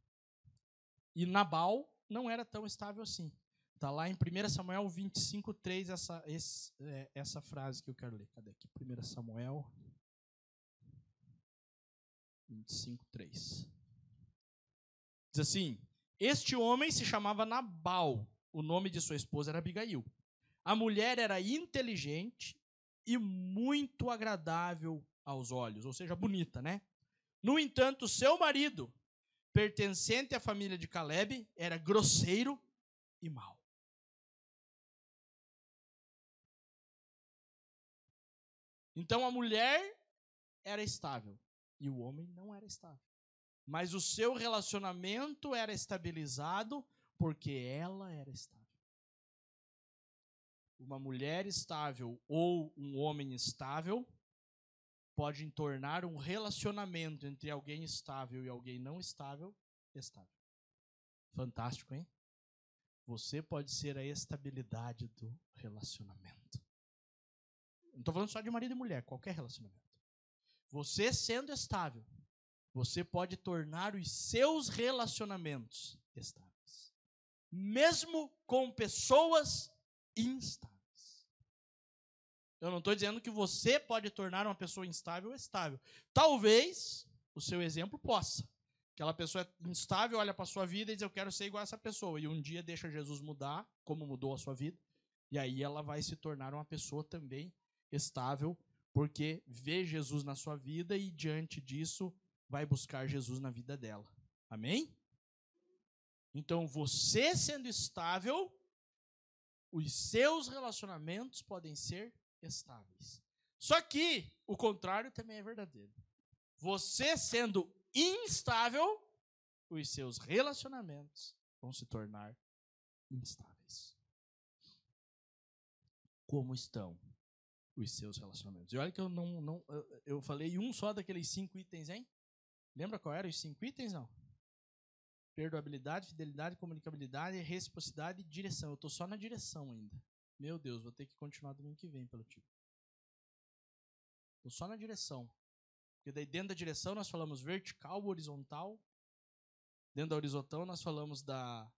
E Nabal não era tão estável assim. Está lá em 1 Samuel 25, 3, essa, esse, é, essa frase que eu quero ler. Cadê aqui? 1 Samuel 25, 3. Diz assim: este homem se chamava Nabal. O nome de sua esposa era Abigail. A mulher era inteligente e muito agradável aos olhos, ou seja, bonita, né? No entanto, seu marido, pertencente à família de Caleb, era grosseiro e mau. Então a mulher era estável e o homem não era estável mas o seu relacionamento era estabilizado porque ela era estável. Uma mulher estável ou um homem estável pode tornar um relacionamento entre alguém estável e alguém não estável estável. Fantástico, hein? Você pode ser a estabilidade do relacionamento. Não estou falando só de marido e mulher, qualquer relacionamento. Você sendo estável, você pode tornar os seus relacionamentos estáveis, mesmo com pessoas instáveis. Eu não estou dizendo que você pode tornar uma pessoa instável estável. Talvez o seu exemplo possa. Aquela pessoa é instável, olha para a sua vida e diz: Eu quero ser igual a essa pessoa. E um dia deixa Jesus mudar, como mudou a sua vida. E aí ela vai se tornar uma pessoa também estável, porque vê Jesus na sua vida e diante disso vai buscar Jesus na vida dela. Amém? Então, você sendo estável, os seus relacionamentos podem ser estáveis. Só que o contrário também é verdadeiro. Você sendo instável, os seus relacionamentos vão se tornar instáveis. Como estão os seus relacionamentos? E olha que eu não, não eu falei um só daqueles cinco itens, hein? Lembra qual eram os cinco itens, não? Perdoabilidade, fidelidade, comunicabilidade, reciprocidade e direção. Eu estou só na direção ainda. Meu Deus, vou ter que continuar domingo que vem pelo tipo. Estou só na direção. Porque daí dentro da direção nós falamos vertical, horizontal. Dentro da horizontal nós falamos da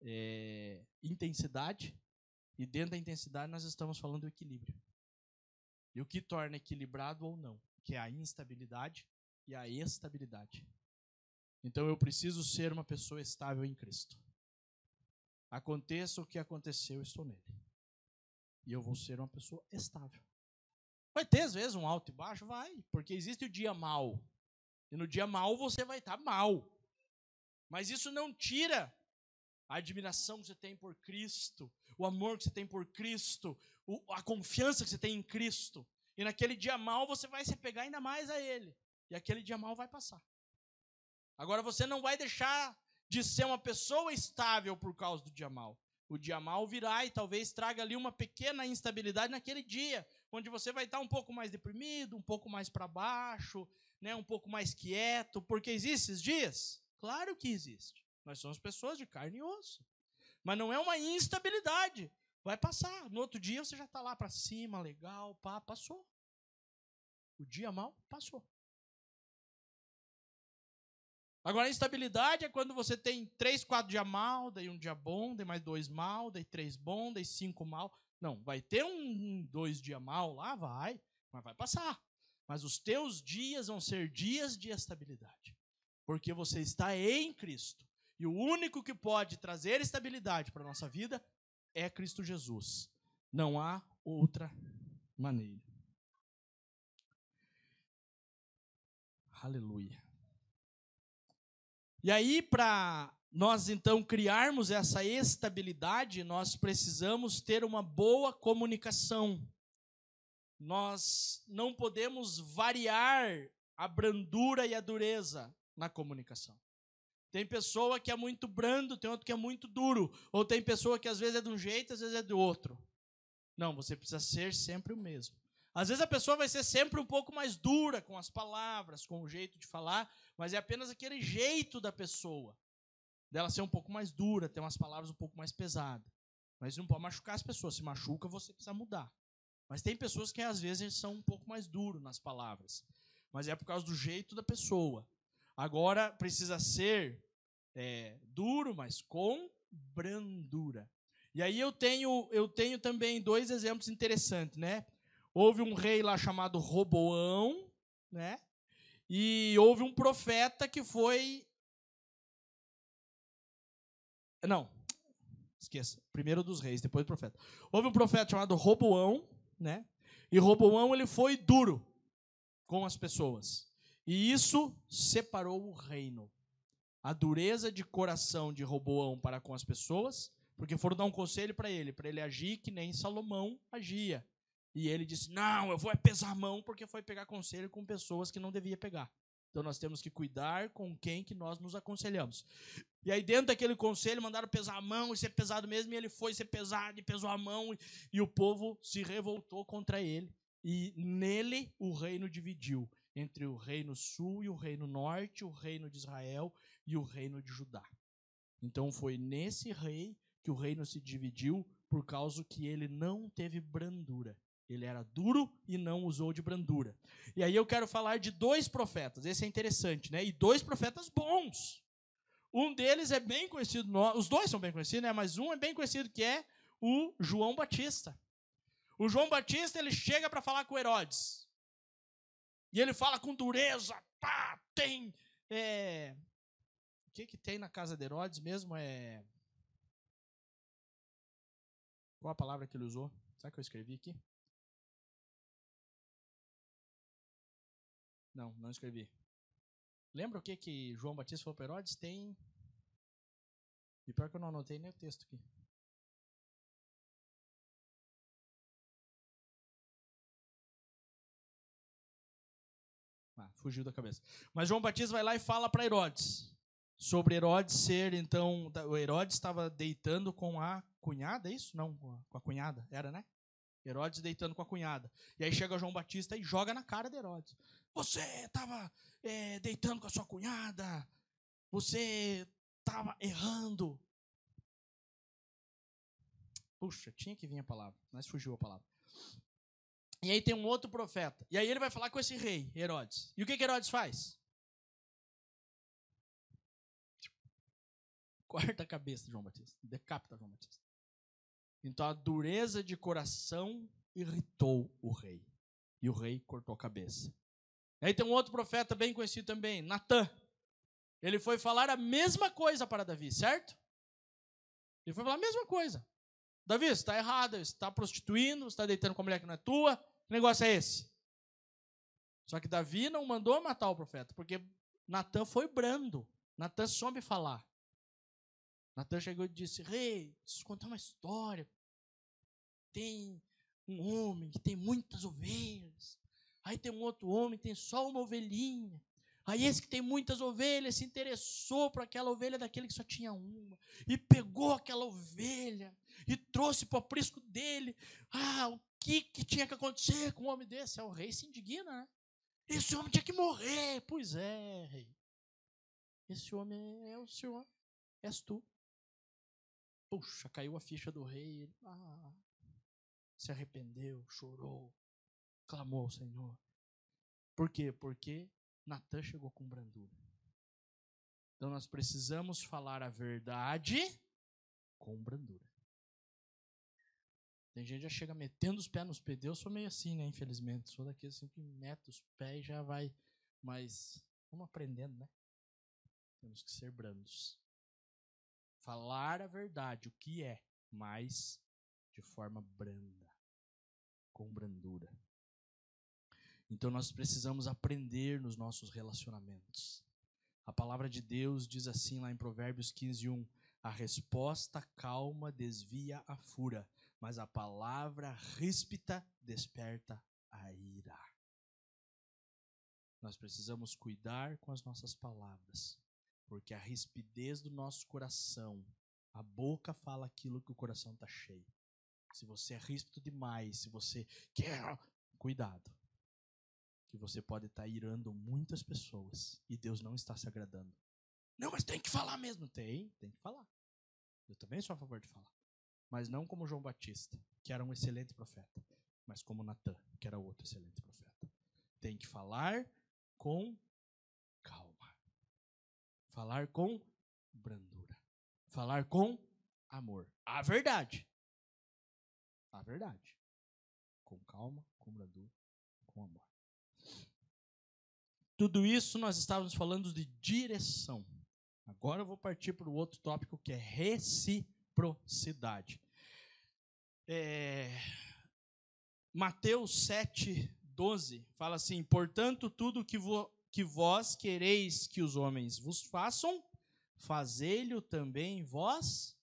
é, intensidade. E dentro da intensidade nós estamos falando do equilíbrio. E o que torna equilibrado ou não, que é a instabilidade e a estabilidade. Então eu preciso ser uma pessoa estável em Cristo. Aconteça o que aconteceu, eu estou nele. E eu vou ser uma pessoa estável. Vai ter, às vezes, um alto e baixo? Vai, porque existe o dia mal. E no dia mal você vai estar mal. Mas isso não tira a admiração que você tem por Cristo, o amor que você tem por Cristo, a confiança que você tem em Cristo. E naquele dia mal você vai se apegar ainda mais a Ele. E aquele dia mal vai passar. Agora você não vai deixar de ser uma pessoa estável por causa do dia mal. O dia mal virá e talvez traga ali uma pequena instabilidade naquele dia, onde você vai estar um pouco mais deprimido, um pouco mais para baixo, né, um pouco mais quieto, porque existem esses dias? Claro que existe. Nós somos pessoas de carne e osso. Mas não é uma instabilidade. Vai passar. No outro dia você já está lá para cima, legal, pá, passou. O dia mal passou. Agora, a instabilidade é quando você tem três, quatro dias mal, daí um dia bom, daí mais dois mal, daí três bom, daí cinco mal. Não, vai ter um, dois dias mal lá, vai, mas vai passar. Mas os teus dias vão ser dias de estabilidade, porque você está em Cristo. E o único que pode trazer estabilidade para a nossa vida é Cristo Jesus. Não há outra maneira. Aleluia. E aí, para nós então criarmos essa estabilidade, nós precisamos ter uma boa comunicação. Nós não podemos variar a brandura e a dureza na comunicação. Tem pessoa que é muito brando, tem outro que é muito duro, ou tem pessoa que às vezes é de um jeito, às vezes é do outro. Não, você precisa ser sempre o mesmo. Às vezes a pessoa vai ser sempre um pouco mais dura com as palavras, com o jeito de falar, mas é apenas aquele jeito da pessoa dela ser um pouco mais dura, ter umas palavras um pouco mais pesadas. Mas não pode machucar as pessoas. Se machuca, você precisa mudar. Mas tem pessoas que às vezes são um pouco mais duros nas palavras. Mas é por causa do jeito da pessoa. Agora precisa ser é, duro, mas com brandura. E aí eu tenho, eu tenho também dois exemplos interessantes, né? Houve um rei lá chamado Roboão, né? E houve um profeta que foi não, esqueça. Primeiro dos reis, depois do profeta. Houve um profeta chamado Roboão, né? E Roboão ele foi duro com as pessoas. E isso separou o reino. A dureza de coração de Roboão para com as pessoas, porque foram dar um conselho para ele, para ele agir que nem Salomão agia. E ele disse: Não, eu vou é pesar a mão, porque foi pegar conselho com pessoas que não devia pegar. Então nós temos que cuidar com quem que nós nos aconselhamos. E aí dentro daquele conselho mandaram pesar a mão e ser pesado mesmo, e ele foi ser pesado e pesou a mão, e, e o povo se revoltou contra ele. e nele o reino dividiu entre o reino sul e o reino norte, o reino de Israel e o reino de Judá. Então foi nesse rei que o reino se dividiu por causa que ele não teve brandura. Ele era duro e não usou de brandura. E aí eu quero falar de dois profetas. Esse é interessante, né? E dois profetas bons. Um deles é bem conhecido, os dois são bem conhecidos, né? Mas um é bem conhecido que é o João Batista. O João Batista ele chega para falar com Herodes. E ele fala com dureza, pá, tem. É... O que, que tem na casa de Herodes mesmo? É. Qual a palavra que ele usou? Será que eu escrevi aqui? Não, não escrevi. Lembra o que, que João Batista falou para Herodes? Tem. E pior que eu não anotei nem o texto aqui. Fugiu da cabeça. Mas João Batista vai lá e fala para Herodes. Sobre Herodes ser, então. O Herodes estava deitando com a cunhada, é isso? Não, com a cunhada. Era, né? Herodes deitando com a cunhada. E aí chega João Batista e joga na cara de Herodes. Você estava é, deitando com a sua cunhada. Você estava errando. Puxa, tinha que vir a palavra, mas fugiu a palavra. E aí tem um outro profeta. E aí ele vai falar com esse rei, Herodes. E o que, que Herodes faz? Corta a cabeça de João Batista. Decapita João Batista. Então a dureza de coração irritou o rei. E o rei cortou a cabeça. Aí tem um outro profeta bem conhecido também, Natã. Ele foi falar a mesma coisa para Davi, certo? Ele foi falar a mesma coisa. Davi, você está errado, você está prostituindo, você está deitando com a mulher que não é tua. Que negócio é esse? Só que Davi não mandou matar o profeta, porque Natã foi brando. Natã soube falar. Natã chegou e disse: Rei, preciso contar uma história. Tem um homem que tem muitas ovelhas. Aí tem um outro homem que tem só uma ovelhinha. Aí esse que tem muitas ovelhas se interessou por aquela ovelha daquele que só tinha uma. E pegou aquela ovelha e trouxe para o aprisco dele. Ah, o que, que tinha que acontecer com um homem desse? É, o rei se indigna, né? Esse homem tinha que morrer. Pois é, rei. Esse homem é o senhor. És tu. Puxa, caiu a ficha do rei. Ele, ah, se arrependeu, chorou, clamou ao Senhor. Por quê? Porque Natan chegou com brandura. Então nós precisamos falar a verdade com brandura. Tem gente que já chega metendo os pés nos pés. Eu sou meio assim, né? Infelizmente. Sou daquele assim que mete os pés e já vai. Mas vamos aprendendo, né? Temos que ser brandos. Falar a verdade, o que é, mas de forma branda, com brandura. Então nós precisamos aprender nos nossos relacionamentos. A palavra de Deus diz assim lá em Provérbios 15, 1: A resposta calma desvia a fúria, mas a palavra ríspida desperta a ira. Nós precisamos cuidar com as nossas palavras, porque a rispidez do nosso coração, a boca fala aquilo que o coração está cheio. Se você é ríspido demais, se você quer, cuidado que você pode estar tá irando muitas pessoas e Deus não está se agradando. Não, mas tem que falar mesmo. Tem, tem que falar. Eu também sou a favor de falar. Mas não como João Batista, que era um excelente profeta, mas como Natan, que era outro excelente profeta. Tem que falar com calma. Falar com brandura. Falar com amor. A verdade. A verdade. Com calma, com brandura, com amor. Tudo isso nós estávamos falando de direção. Agora eu vou partir para o outro tópico que é reciprocidade. É... Mateus 7, 12 fala assim: Portanto, tudo que, vo... que vós quereis que os homens vos façam, fazei-lhe também vós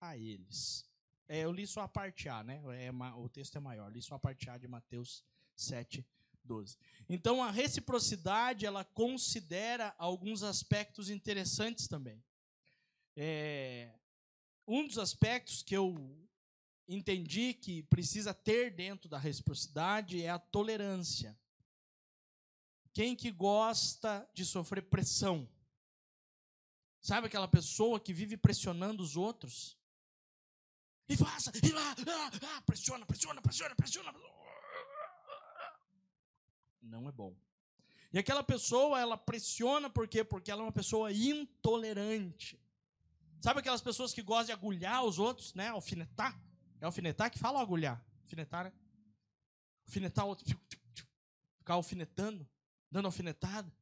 a eles. É, eu li só a parte A, né? É, o texto é maior, li só a parte A de Mateus 7, 12. Então a reciprocidade ela considera alguns aspectos interessantes também. É, um dos aspectos que eu entendi que precisa ter dentro da reciprocidade é a tolerância. Quem que gosta de sofrer pressão? Sabe aquela pessoa que vive pressionando os outros? E faça, e lá, ah, ah, pressiona, pressiona, pressiona, pressiona. Não é bom. E aquela pessoa, ela pressiona por quê? Porque ela é uma pessoa intolerante. Sabe aquelas pessoas que gostam de agulhar os outros, né? Alfinetar? É alfinetar que fala agulhar? Alfinetar, né? Alfinetar o outro. Ficar alfinetando, dando alfinetada.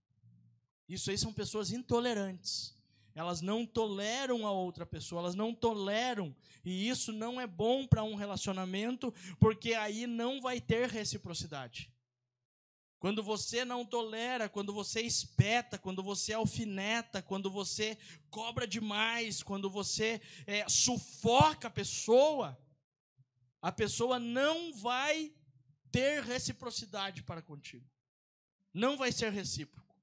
Isso aí são pessoas intolerantes. Elas não toleram a outra pessoa, elas não toleram. E isso não é bom para um relacionamento, porque aí não vai ter reciprocidade. Quando você não tolera, quando você espeta, quando você alfineta, quando você cobra demais, quando você é, sufoca a pessoa, a pessoa não vai ter reciprocidade para contigo. Não vai ser recíproco.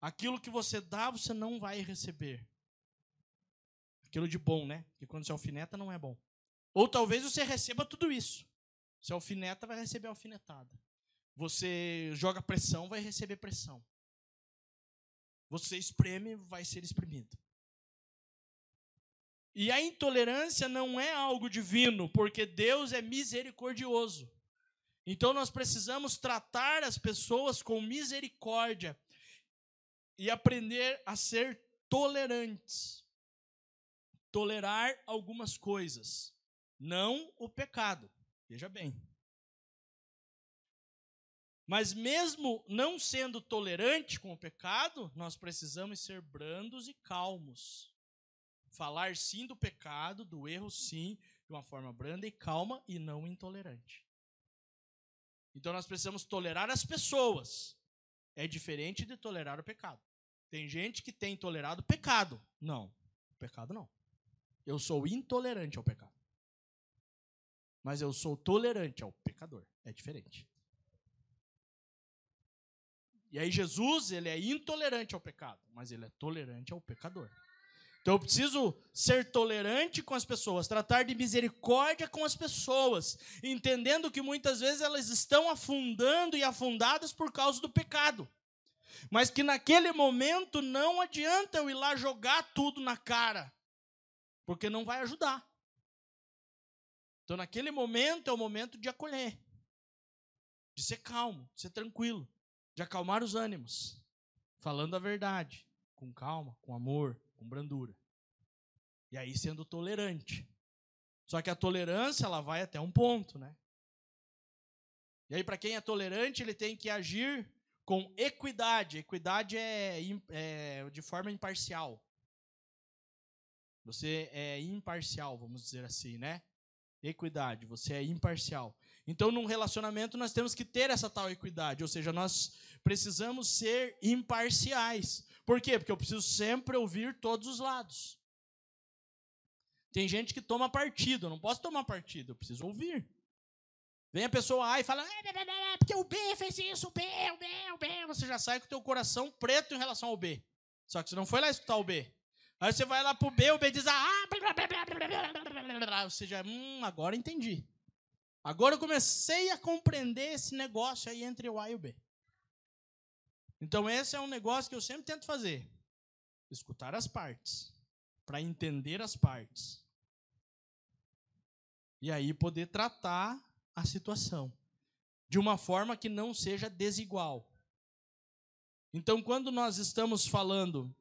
Aquilo que você dá, você não vai receber. Aquilo de bom, né? Que quando você alfineta, não é bom. Ou talvez você receba tudo isso. Se alfineta, vai receber alfinetada. Você joga pressão, vai receber pressão. Você espreme, vai ser espremido. E a intolerância não é algo divino, porque Deus é misericordioso. Então nós precisamos tratar as pessoas com misericórdia e aprender a ser tolerantes. Tolerar algumas coisas, não o pecado. Veja bem. Mas mesmo não sendo tolerante com o pecado, nós precisamos ser brandos e calmos. Falar sim do pecado, do erro sim, de uma forma branda e calma e não intolerante. Então nós precisamos tolerar as pessoas. É diferente de tolerar o pecado. Tem gente que tem tolerado o pecado. Não, o pecado não. Eu sou intolerante ao pecado. Mas eu sou tolerante ao pecador. É diferente. E aí Jesus, ele é intolerante ao pecado, mas ele é tolerante ao pecador. Então eu preciso ser tolerante com as pessoas, tratar de misericórdia com as pessoas, entendendo que muitas vezes elas estão afundando e afundadas por causa do pecado. Mas que naquele momento não adianta eu ir lá jogar tudo na cara, porque não vai ajudar. Então naquele momento é o momento de acolher, de ser calmo, de ser tranquilo de acalmar os ânimos, falando a verdade, com calma, com amor, com brandura. E aí sendo tolerante. Só que a tolerância ela vai até um ponto, né? E aí para quem é tolerante, ele tem que agir com equidade. Equidade é, é de forma imparcial. Você é imparcial, vamos dizer assim, né? Equidade, você é imparcial. Então, num relacionamento, nós temos que ter essa tal equidade, ou seja, nós precisamos ser imparciais. Por quê? Porque eu preciso sempre ouvir todos os lados. Tem gente que toma partido, eu não posso tomar partido, eu preciso ouvir. Vem a pessoa A e fala, é, porque o B fez isso, o B, o B, o B. Você já sai com o teu coração preto em relação ao B. Só que você não foi lá escutar o B. Aí você vai lá pro B, o B diz, ah, blá, blá, blá, ou seja, hum, agora entendi. Agora eu comecei a compreender esse negócio aí entre o A e o B. Então, esse é um negócio que eu sempre tento fazer: escutar as partes, para entender as partes. E aí poder tratar a situação de uma forma que não seja desigual. Então, quando nós estamos falando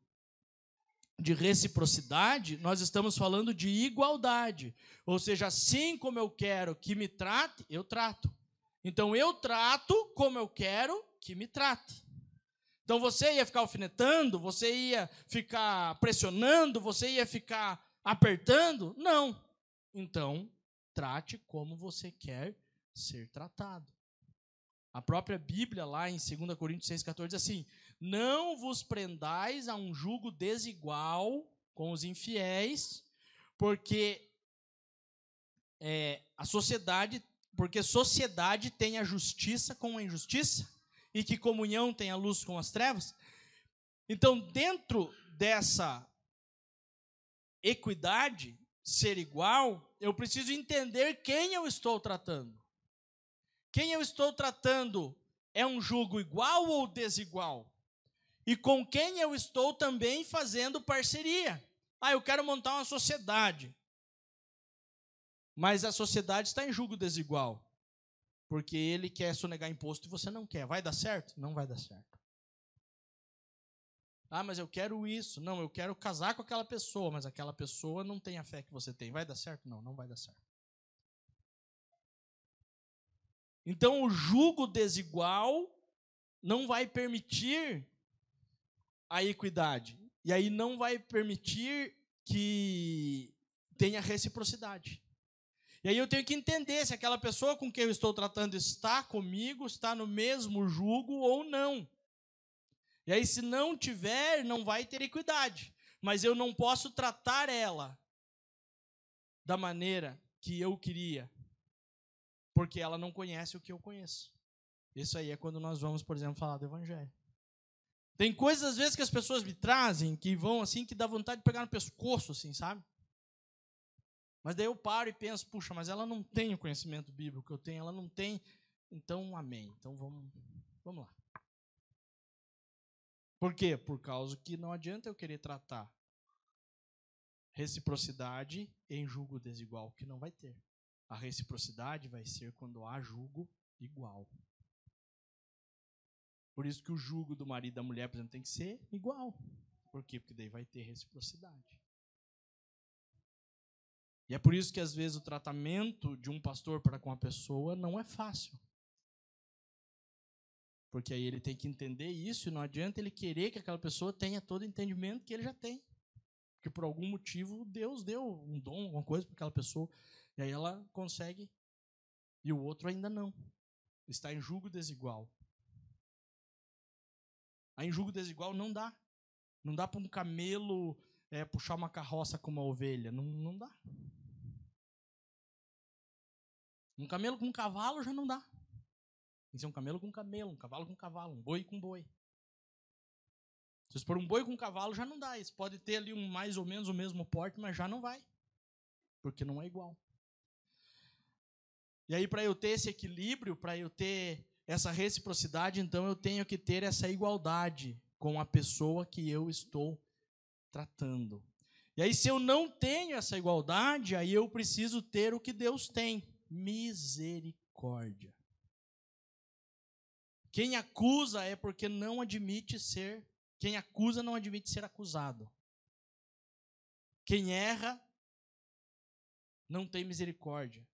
de reciprocidade, nós estamos falando de igualdade. Ou seja, assim como eu quero que me trate, eu trato. Então eu trato como eu quero que me trate. Então você ia ficar alfinetando, você ia ficar pressionando, você ia ficar apertando? Não. Então, trate como você quer ser tratado. A própria Bíblia, lá em 2 Coríntios 6,14, diz assim: não vos prendais a um jugo desigual com os infiéis, porque é, a sociedade, porque sociedade tem a justiça com a injustiça e que comunhão tem a luz com as trevas. Então, dentro dessa equidade, ser igual, eu preciso entender quem eu estou tratando. Quem eu estou tratando é um jugo igual ou desigual? E com quem eu estou também fazendo parceria? Ah, eu quero montar uma sociedade. Mas a sociedade está em julgo desigual. Porque ele quer sonegar imposto e você não quer. Vai dar certo? Não vai dar certo. Ah, mas eu quero isso. Não, eu quero casar com aquela pessoa, mas aquela pessoa não tem a fé que você tem. Vai dar certo? Não, não vai dar certo. Então, o jugo desigual não vai permitir a equidade. E aí não vai permitir que tenha reciprocidade. E aí eu tenho que entender se aquela pessoa com quem eu estou tratando está comigo, está no mesmo jugo ou não. E aí, se não tiver, não vai ter equidade. Mas eu não posso tratar ela da maneira que eu queria, porque ela não conhece o que eu conheço. Isso aí é quando nós vamos, por exemplo, falar do Evangelho. Tem coisas, às vezes, que as pessoas me trazem que vão assim, que dá vontade de pegar no pescoço, assim, sabe? Mas daí eu paro e penso, puxa, mas ela não tem o conhecimento bíblico que eu tenho, ela não tem. Então, amém. Então vamos, vamos lá. Por quê? Por causa que não adianta eu querer tratar reciprocidade em julgo desigual, que não vai ter. A reciprocidade vai ser quando há julgo igual. Por isso que o jugo do marido e da mulher, por exemplo, tem que ser igual. Por quê? Porque daí vai ter reciprocidade. E é por isso que às vezes o tratamento de um pastor para com a pessoa não é fácil. Porque aí ele tem que entender isso e não adianta ele querer que aquela pessoa tenha todo o entendimento que ele já tem. Porque por algum motivo Deus deu um dom, alguma coisa para aquela pessoa. E aí ela consegue e o outro ainda não. Está em julgo desigual. Aí em julgo desigual não dá. Não dá para um camelo é, puxar uma carroça com uma ovelha. Não, não dá. Um camelo com um cavalo já não dá. Tem que ser um camelo com um camelo, um cavalo com um cavalo, um boi com um boi. Se for um boi com um cavalo, já não dá. Isso pode ter ali um mais ou menos o mesmo porte, mas já não vai. Porque não é igual. E aí, para eu ter esse equilíbrio, para eu ter essa reciprocidade, então eu tenho que ter essa igualdade com a pessoa que eu estou tratando. E aí, se eu não tenho essa igualdade, aí eu preciso ter o que Deus tem: misericórdia. Quem acusa é porque não admite ser, quem acusa não admite ser acusado. Quem erra não tem misericórdia.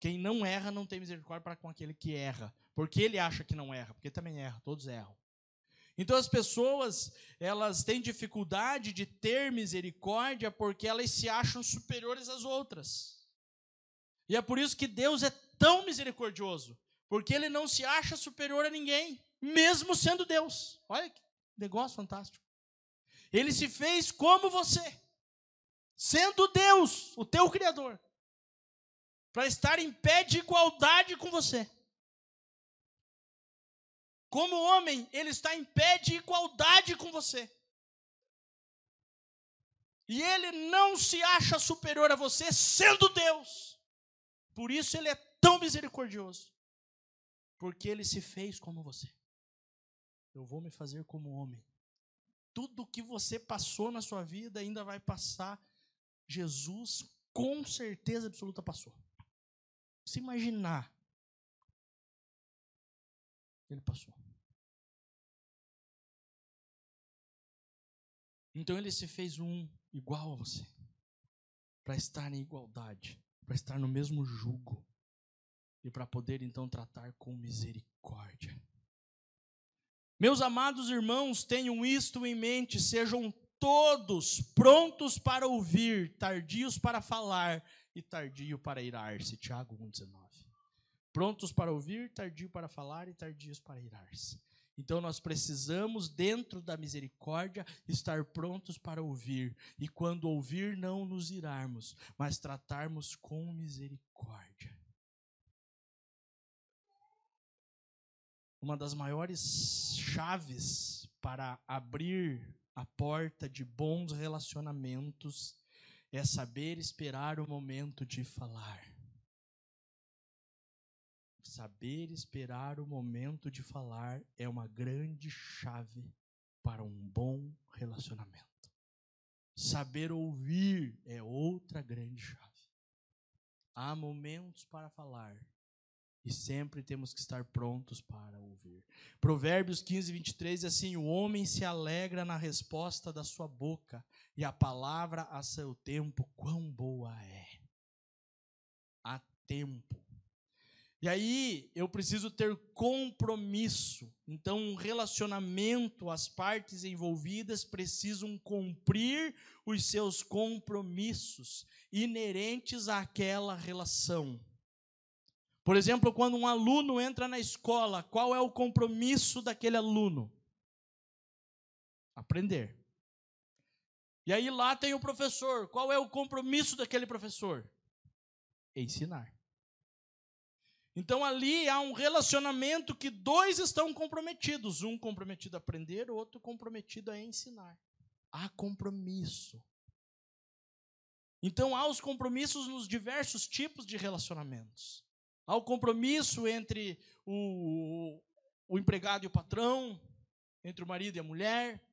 Quem não erra não tem misericórdia para com aquele que erra, porque ele acha que não erra, porque também erra, todos erram. Então as pessoas, elas têm dificuldade de ter misericórdia porque elas se acham superiores às outras. E é por isso que Deus é tão misericordioso, porque ele não se acha superior a ninguém, mesmo sendo Deus. Olha que negócio fantástico. Ele se fez como você, sendo Deus, o teu criador para estar em pé de igualdade com você. Como homem, ele está em pé de igualdade com você. E ele não se acha superior a você, sendo Deus. Por isso ele é tão misericordioso. Porque ele se fez como você. Eu vou me fazer como homem. Tudo que você passou na sua vida ainda vai passar. Jesus, com certeza absoluta, passou se imaginar. Ele passou. Então ele se fez um igual a você, para estar em igualdade, para estar no mesmo jugo e para poder então tratar com misericórdia. Meus amados irmãos, tenham isto em mente, sejam todos prontos para ouvir, tardios para falar e tardio para irar-se. Tiago 1,19. Prontos para ouvir, tardio para falar e tardios para irar-se. Então nós precisamos, dentro da misericórdia, estar prontos para ouvir. E quando ouvir, não nos irarmos, mas tratarmos com misericórdia. Uma das maiores chaves para abrir a porta de bons relacionamentos é saber esperar o momento de falar. Saber esperar o momento de falar é uma grande chave para um bom relacionamento. Saber ouvir é outra grande chave. Há momentos para falar e sempre temos que estar prontos para ouvir. Provérbios 15, 23 diz assim: O homem se alegra na resposta da sua boca, e a palavra a seu tempo, quão boa é. Há tempo e aí eu preciso ter compromisso. Então, um relacionamento, as partes envolvidas precisam cumprir os seus compromissos inerentes àquela relação. Por exemplo, quando um aluno entra na escola, qual é o compromisso daquele aluno? Aprender. E aí lá tem o professor, qual é o compromisso daquele professor? Ensinar. Então ali há um relacionamento que dois estão comprometidos, um comprometido a aprender, o outro comprometido a ensinar. Há compromisso. Então há os compromissos nos diversos tipos de relacionamentos. Há o compromisso entre o, o empregado e o patrão, entre o marido e a mulher.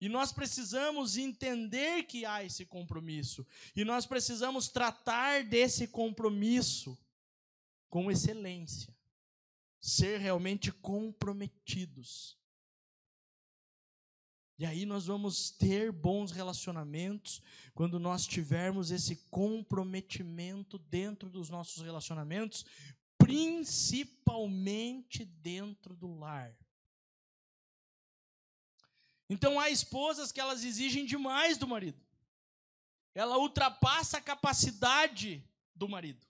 E nós precisamos entender que há esse compromisso. E nós precisamos tratar desse compromisso com excelência, ser realmente comprometidos. E aí nós vamos ter bons relacionamentos quando nós tivermos esse comprometimento dentro dos nossos relacionamentos, principalmente dentro do lar. Então há esposas que elas exigem demais do marido. Ela ultrapassa a capacidade do marido.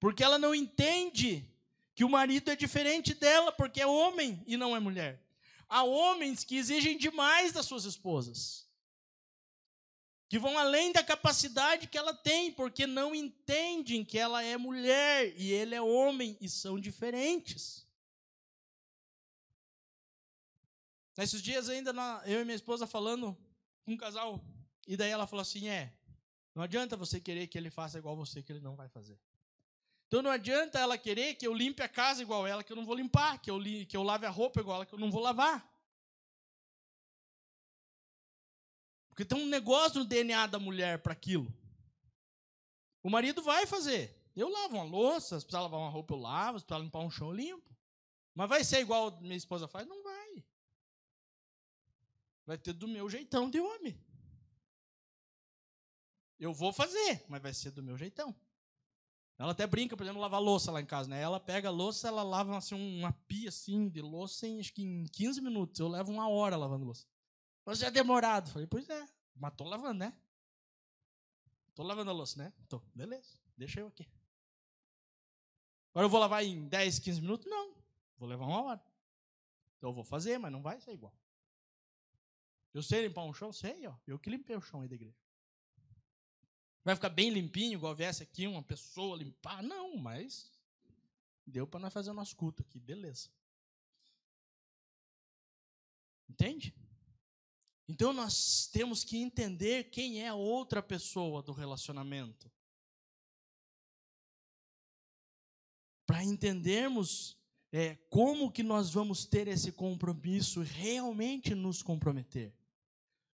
Porque ela não entende que o marido é diferente dela, porque é homem e não é mulher. Há homens que exigem demais das suas esposas, que vão além da capacidade que ela tem, porque não entendem que ela é mulher e ele é homem e são diferentes. Nesses dias ainda eu e minha esposa falando com um casal, e daí ela falou assim: é, não adianta você querer que ele faça igual você, que ele não vai fazer. Então não adianta ela querer que eu limpe a casa igual ela, que eu não vou limpar, que eu, que eu lave a roupa igual ela, que eu não vou lavar. Porque tem um negócio no DNA da mulher para aquilo. O marido vai fazer. Eu lavo uma louça, se precisar lavar uma roupa, eu lavo, se precisar limpar um chão, eu limpo. Mas vai ser igual minha esposa faz? Não vai. Vai ter do meu jeitão de homem. Eu vou fazer, mas vai ser do meu jeitão. Ela até brinca, por exemplo, lavar louça lá em casa, né? Ela pega a louça, ela lava assim, uma pia assim de louça em, acho que em 15 minutos. Eu levo uma hora lavando louça. Mas é demorado. Falei, pois é, mas tô lavando, né? Tô lavando a louça, né? Tô, beleza, deixa eu aqui. Agora eu vou lavar em 10, 15 minutos? Não, vou levar uma hora. Então eu vou fazer, mas não vai ser igual. Eu sei limpar um chão? Sei, ó. Eu que limpei o chão aí da igreja. Vai ficar bem limpinho, igual viesse aqui uma pessoa limpar? Não, mas deu para nós fazer o nosso culto aqui, beleza. Entende? Então nós temos que entender quem é a outra pessoa do relacionamento. Para entendermos é, como que nós vamos ter esse compromisso, realmente nos comprometer.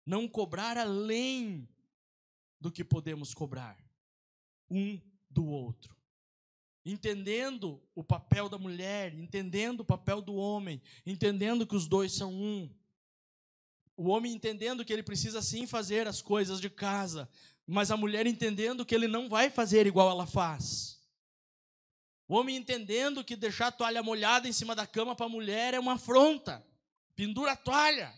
Não cobrar além do que podemos cobrar um do outro. Entendendo o papel da mulher, entendendo o papel do homem, entendendo que os dois são um. O homem entendendo que ele precisa sim fazer as coisas de casa, mas a mulher entendendo que ele não vai fazer igual ela faz. O homem entendendo que deixar a toalha molhada em cima da cama para a mulher é uma afronta. Pendura a toalha.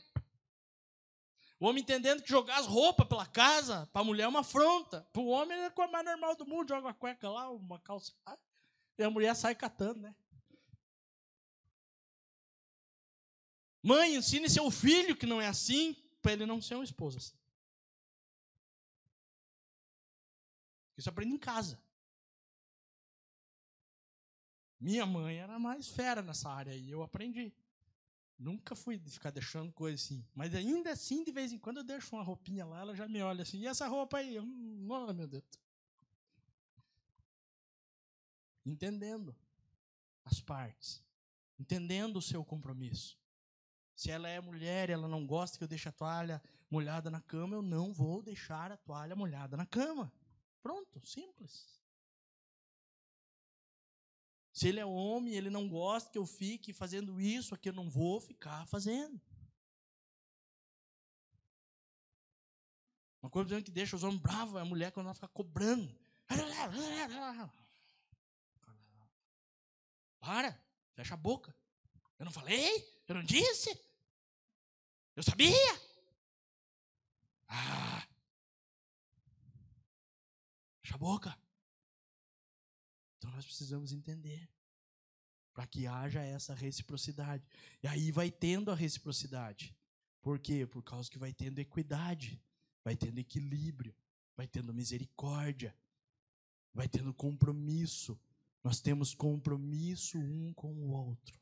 O homem entendendo que jogar as roupas pela casa, para a mulher é uma afronta. Para o homem é a coisa mais normal do mundo, joga uma cueca lá, uma calça lá, e a mulher sai catando, né? Mãe, ensine seu filho que não é assim, para ele não ser um esposo assim. Isso aprende em casa. Minha mãe era mais fera nessa área aí, eu aprendi. Nunca fui de ficar deixando coisa assim. Mas ainda assim, de vez em quando, eu deixo uma roupinha lá, ela já me olha assim. E essa roupa aí? Hum, oh, meu Deus. Entendendo as partes. Entendendo o seu compromisso. Se ela é mulher e ela não gosta que eu deixe a toalha molhada na cama, eu não vou deixar a toalha molhada na cama. Pronto, simples. Se ele é homem, ele não gosta que eu fique fazendo isso, aqui eu não vou ficar fazendo. Uma coisa que deixa os homens bravos é a mulher quando ela fica cobrando. Para, fecha a boca. Eu não falei? Eu não disse? Eu sabia? Ah! Fecha a boca. Então nós precisamos entender para que haja essa reciprocidade. E aí vai tendo a reciprocidade. Por quê? Por causa que vai tendo equidade, vai tendo equilíbrio, vai tendo misericórdia, vai tendo compromisso. Nós temos compromisso um com o outro.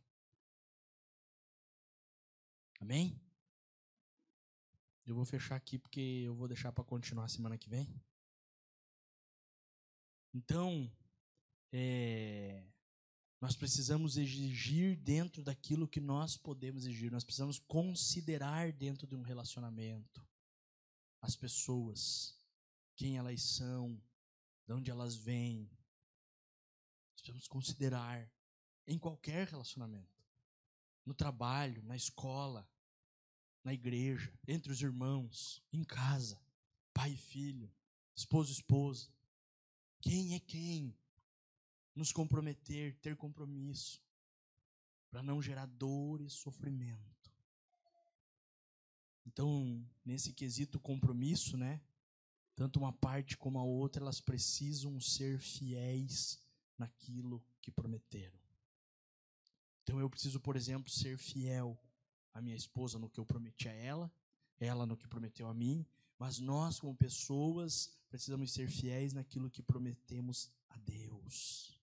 Amém? Eu vou fechar aqui porque eu vou deixar para continuar semana que vem. Então, é, nós precisamos exigir dentro daquilo que nós podemos exigir. Nós precisamos considerar dentro de um relacionamento as pessoas, quem elas são, de onde elas vêm. Nós precisamos considerar em qualquer relacionamento, no trabalho, na escola, na igreja, entre os irmãos, em casa, pai e filho, esposo e esposa. Quem é quem? Nos comprometer, ter compromisso, para não gerar dor e sofrimento. Então, nesse quesito compromisso, né? Tanto uma parte como a outra, elas precisam ser fiéis naquilo que prometeram. Então eu preciso, por exemplo, ser fiel à minha esposa no que eu prometi a ela, ela no que prometeu a mim, mas nós, como pessoas, precisamos ser fiéis naquilo que prometemos a Deus.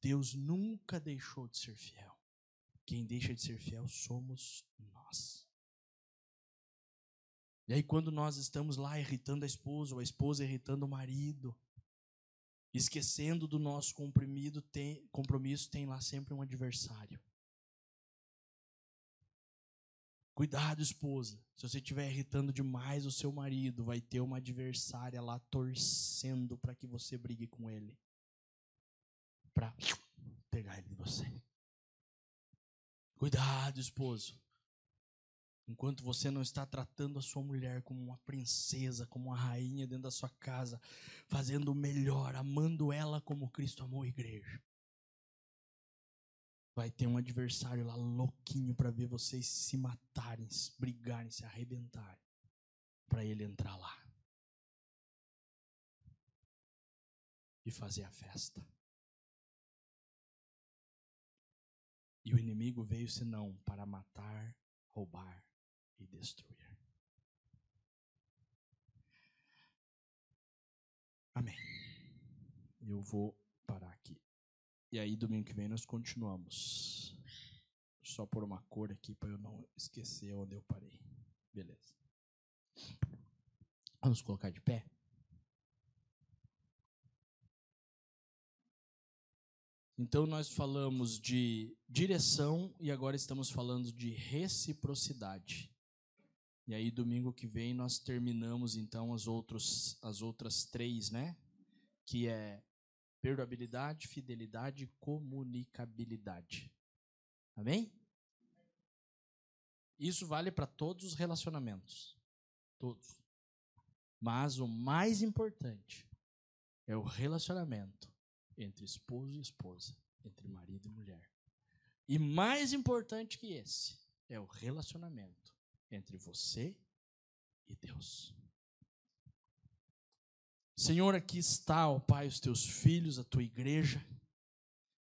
Deus nunca deixou de ser fiel. Quem deixa de ser fiel somos nós. E aí, quando nós estamos lá irritando a esposa, ou a esposa irritando o marido, esquecendo do nosso tem, compromisso, tem lá sempre um adversário. Cuidado, esposa. Se você estiver irritando demais o seu marido, vai ter uma adversária lá torcendo para que você brigue com ele para pegar ele de você. Cuidado, esposo. Enquanto você não está tratando a sua mulher como uma princesa, como uma rainha dentro da sua casa, fazendo o melhor, amando ela como Cristo amou a igreja. Vai ter um adversário lá louquinho para ver vocês se matarem, brigarem, se arrebentarem, para ele entrar lá e fazer a festa. E o inimigo veio senão para matar, roubar e destruir. Amém. Eu vou parar aqui. E aí, domingo que vem, nós continuamos. Só por uma cor aqui para eu não esquecer onde eu parei. Beleza. Vamos colocar de pé? Então nós falamos de direção e agora estamos falando de reciprocidade. E aí domingo que vem nós terminamos então as outros as outras três, né? Que é perdoabilidade, fidelidade e comunicabilidade. Amém? Isso vale para todos os relacionamentos. Todos. Mas o mais importante é o relacionamento entre esposo e esposa, entre marido e mulher. E mais importante que esse é o relacionamento entre você e Deus. Senhor, aqui está, ó Pai, os teus filhos, a tua igreja,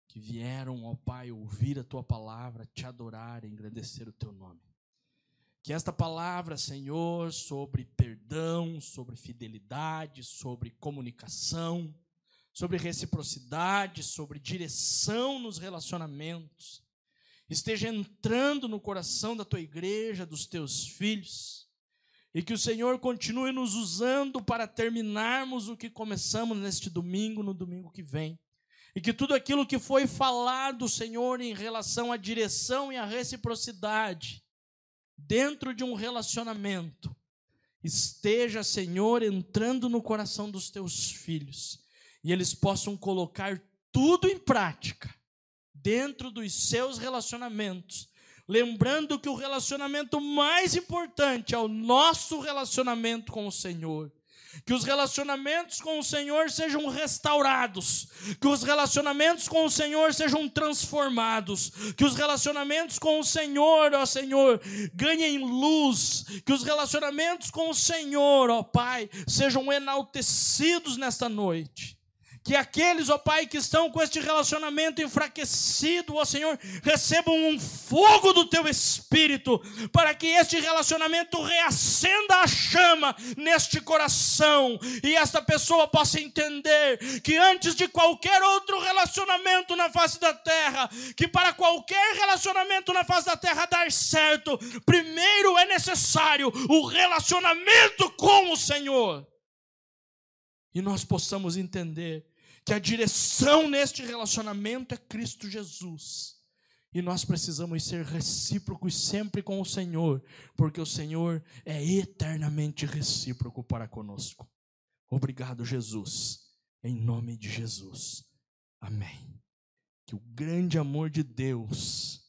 que vieram, ó Pai, ouvir a tua palavra, te adorar e engrandecer o teu nome. Que esta palavra, Senhor, sobre perdão, sobre fidelidade, sobre comunicação, sobre reciprocidade, sobre direção nos relacionamentos, esteja entrando no coração da tua igreja, dos teus filhos, e que o Senhor continue nos usando para terminarmos o que começamos neste domingo, no domingo que vem. E que tudo aquilo que foi falado, Senhor, em relação à direção e à reciprocidade, dentro de um relacionamento, esteja, Senhor, entrando no coração dos teus filhos, e eles possam colocar tudo em prática dentro dos seus relacionamentos, lembrando que o relacionamento mais importante é o nosso relacionamento com o Senhor. Que os relacionamentos com o Senhor sejam restaurados, que os relacionamentos com o Senhor sejam transformados, que os relacionamentos com o Senhor, ó Senhor, ganhem luz, que os relacionamentos com o Senhor, ó Pai, sejam enaltecidos nesta noite que aqueles, ó Pai, que estão com este relacionamento enfraquecido, ó Senhor, recebam um fogo do teu espírito, para que este relacionamento reacenda a chama neste coração e esta pessoa possa entender que antes de qualquer outro relacionamento na face da terra, que para qualquer relacionamento na face da terra dar certo, primeiro é necessário o relacionamento com o Senhor. E nós possamos entender que a direção neste relacionamento é Cristo Jesus. E nós precisamos ser recíprocos sempre com o Senhor, porque o Senhor é eternamente recíproco para conosco. Obrigado, Jesus. Em nome de Jesus. Amém. Que o grande amor de Deus,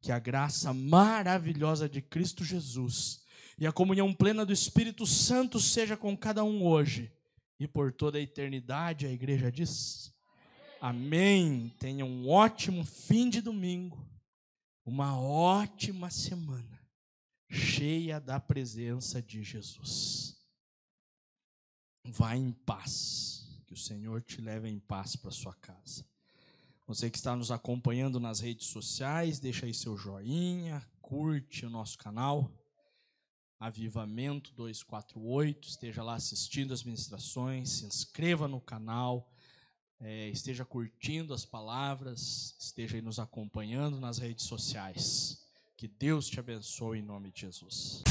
que a graça maravilhosa de Cristo Jesus e a comunhão plena do Espírito Santo seja com cada um hoje e por toda a eternidade. A igreja diz: Amém. Tenha um ótimo fim de domingo, uma ótima semana, cheia da presença de Jesus. Vá em paz, que o Senhor te leve em paz para sua casa. Você que está nos acompanhando nas redes sociais, deixa aí seu joinha, curte o nosso canal. Avivamento 248, esteja lá assistindo as ministrações, se inscreva no canal, é, esteja curtindo as palavras, esteja nos acompanhando nas redes sociais. Que Deus te abençoe em nome de Jesus.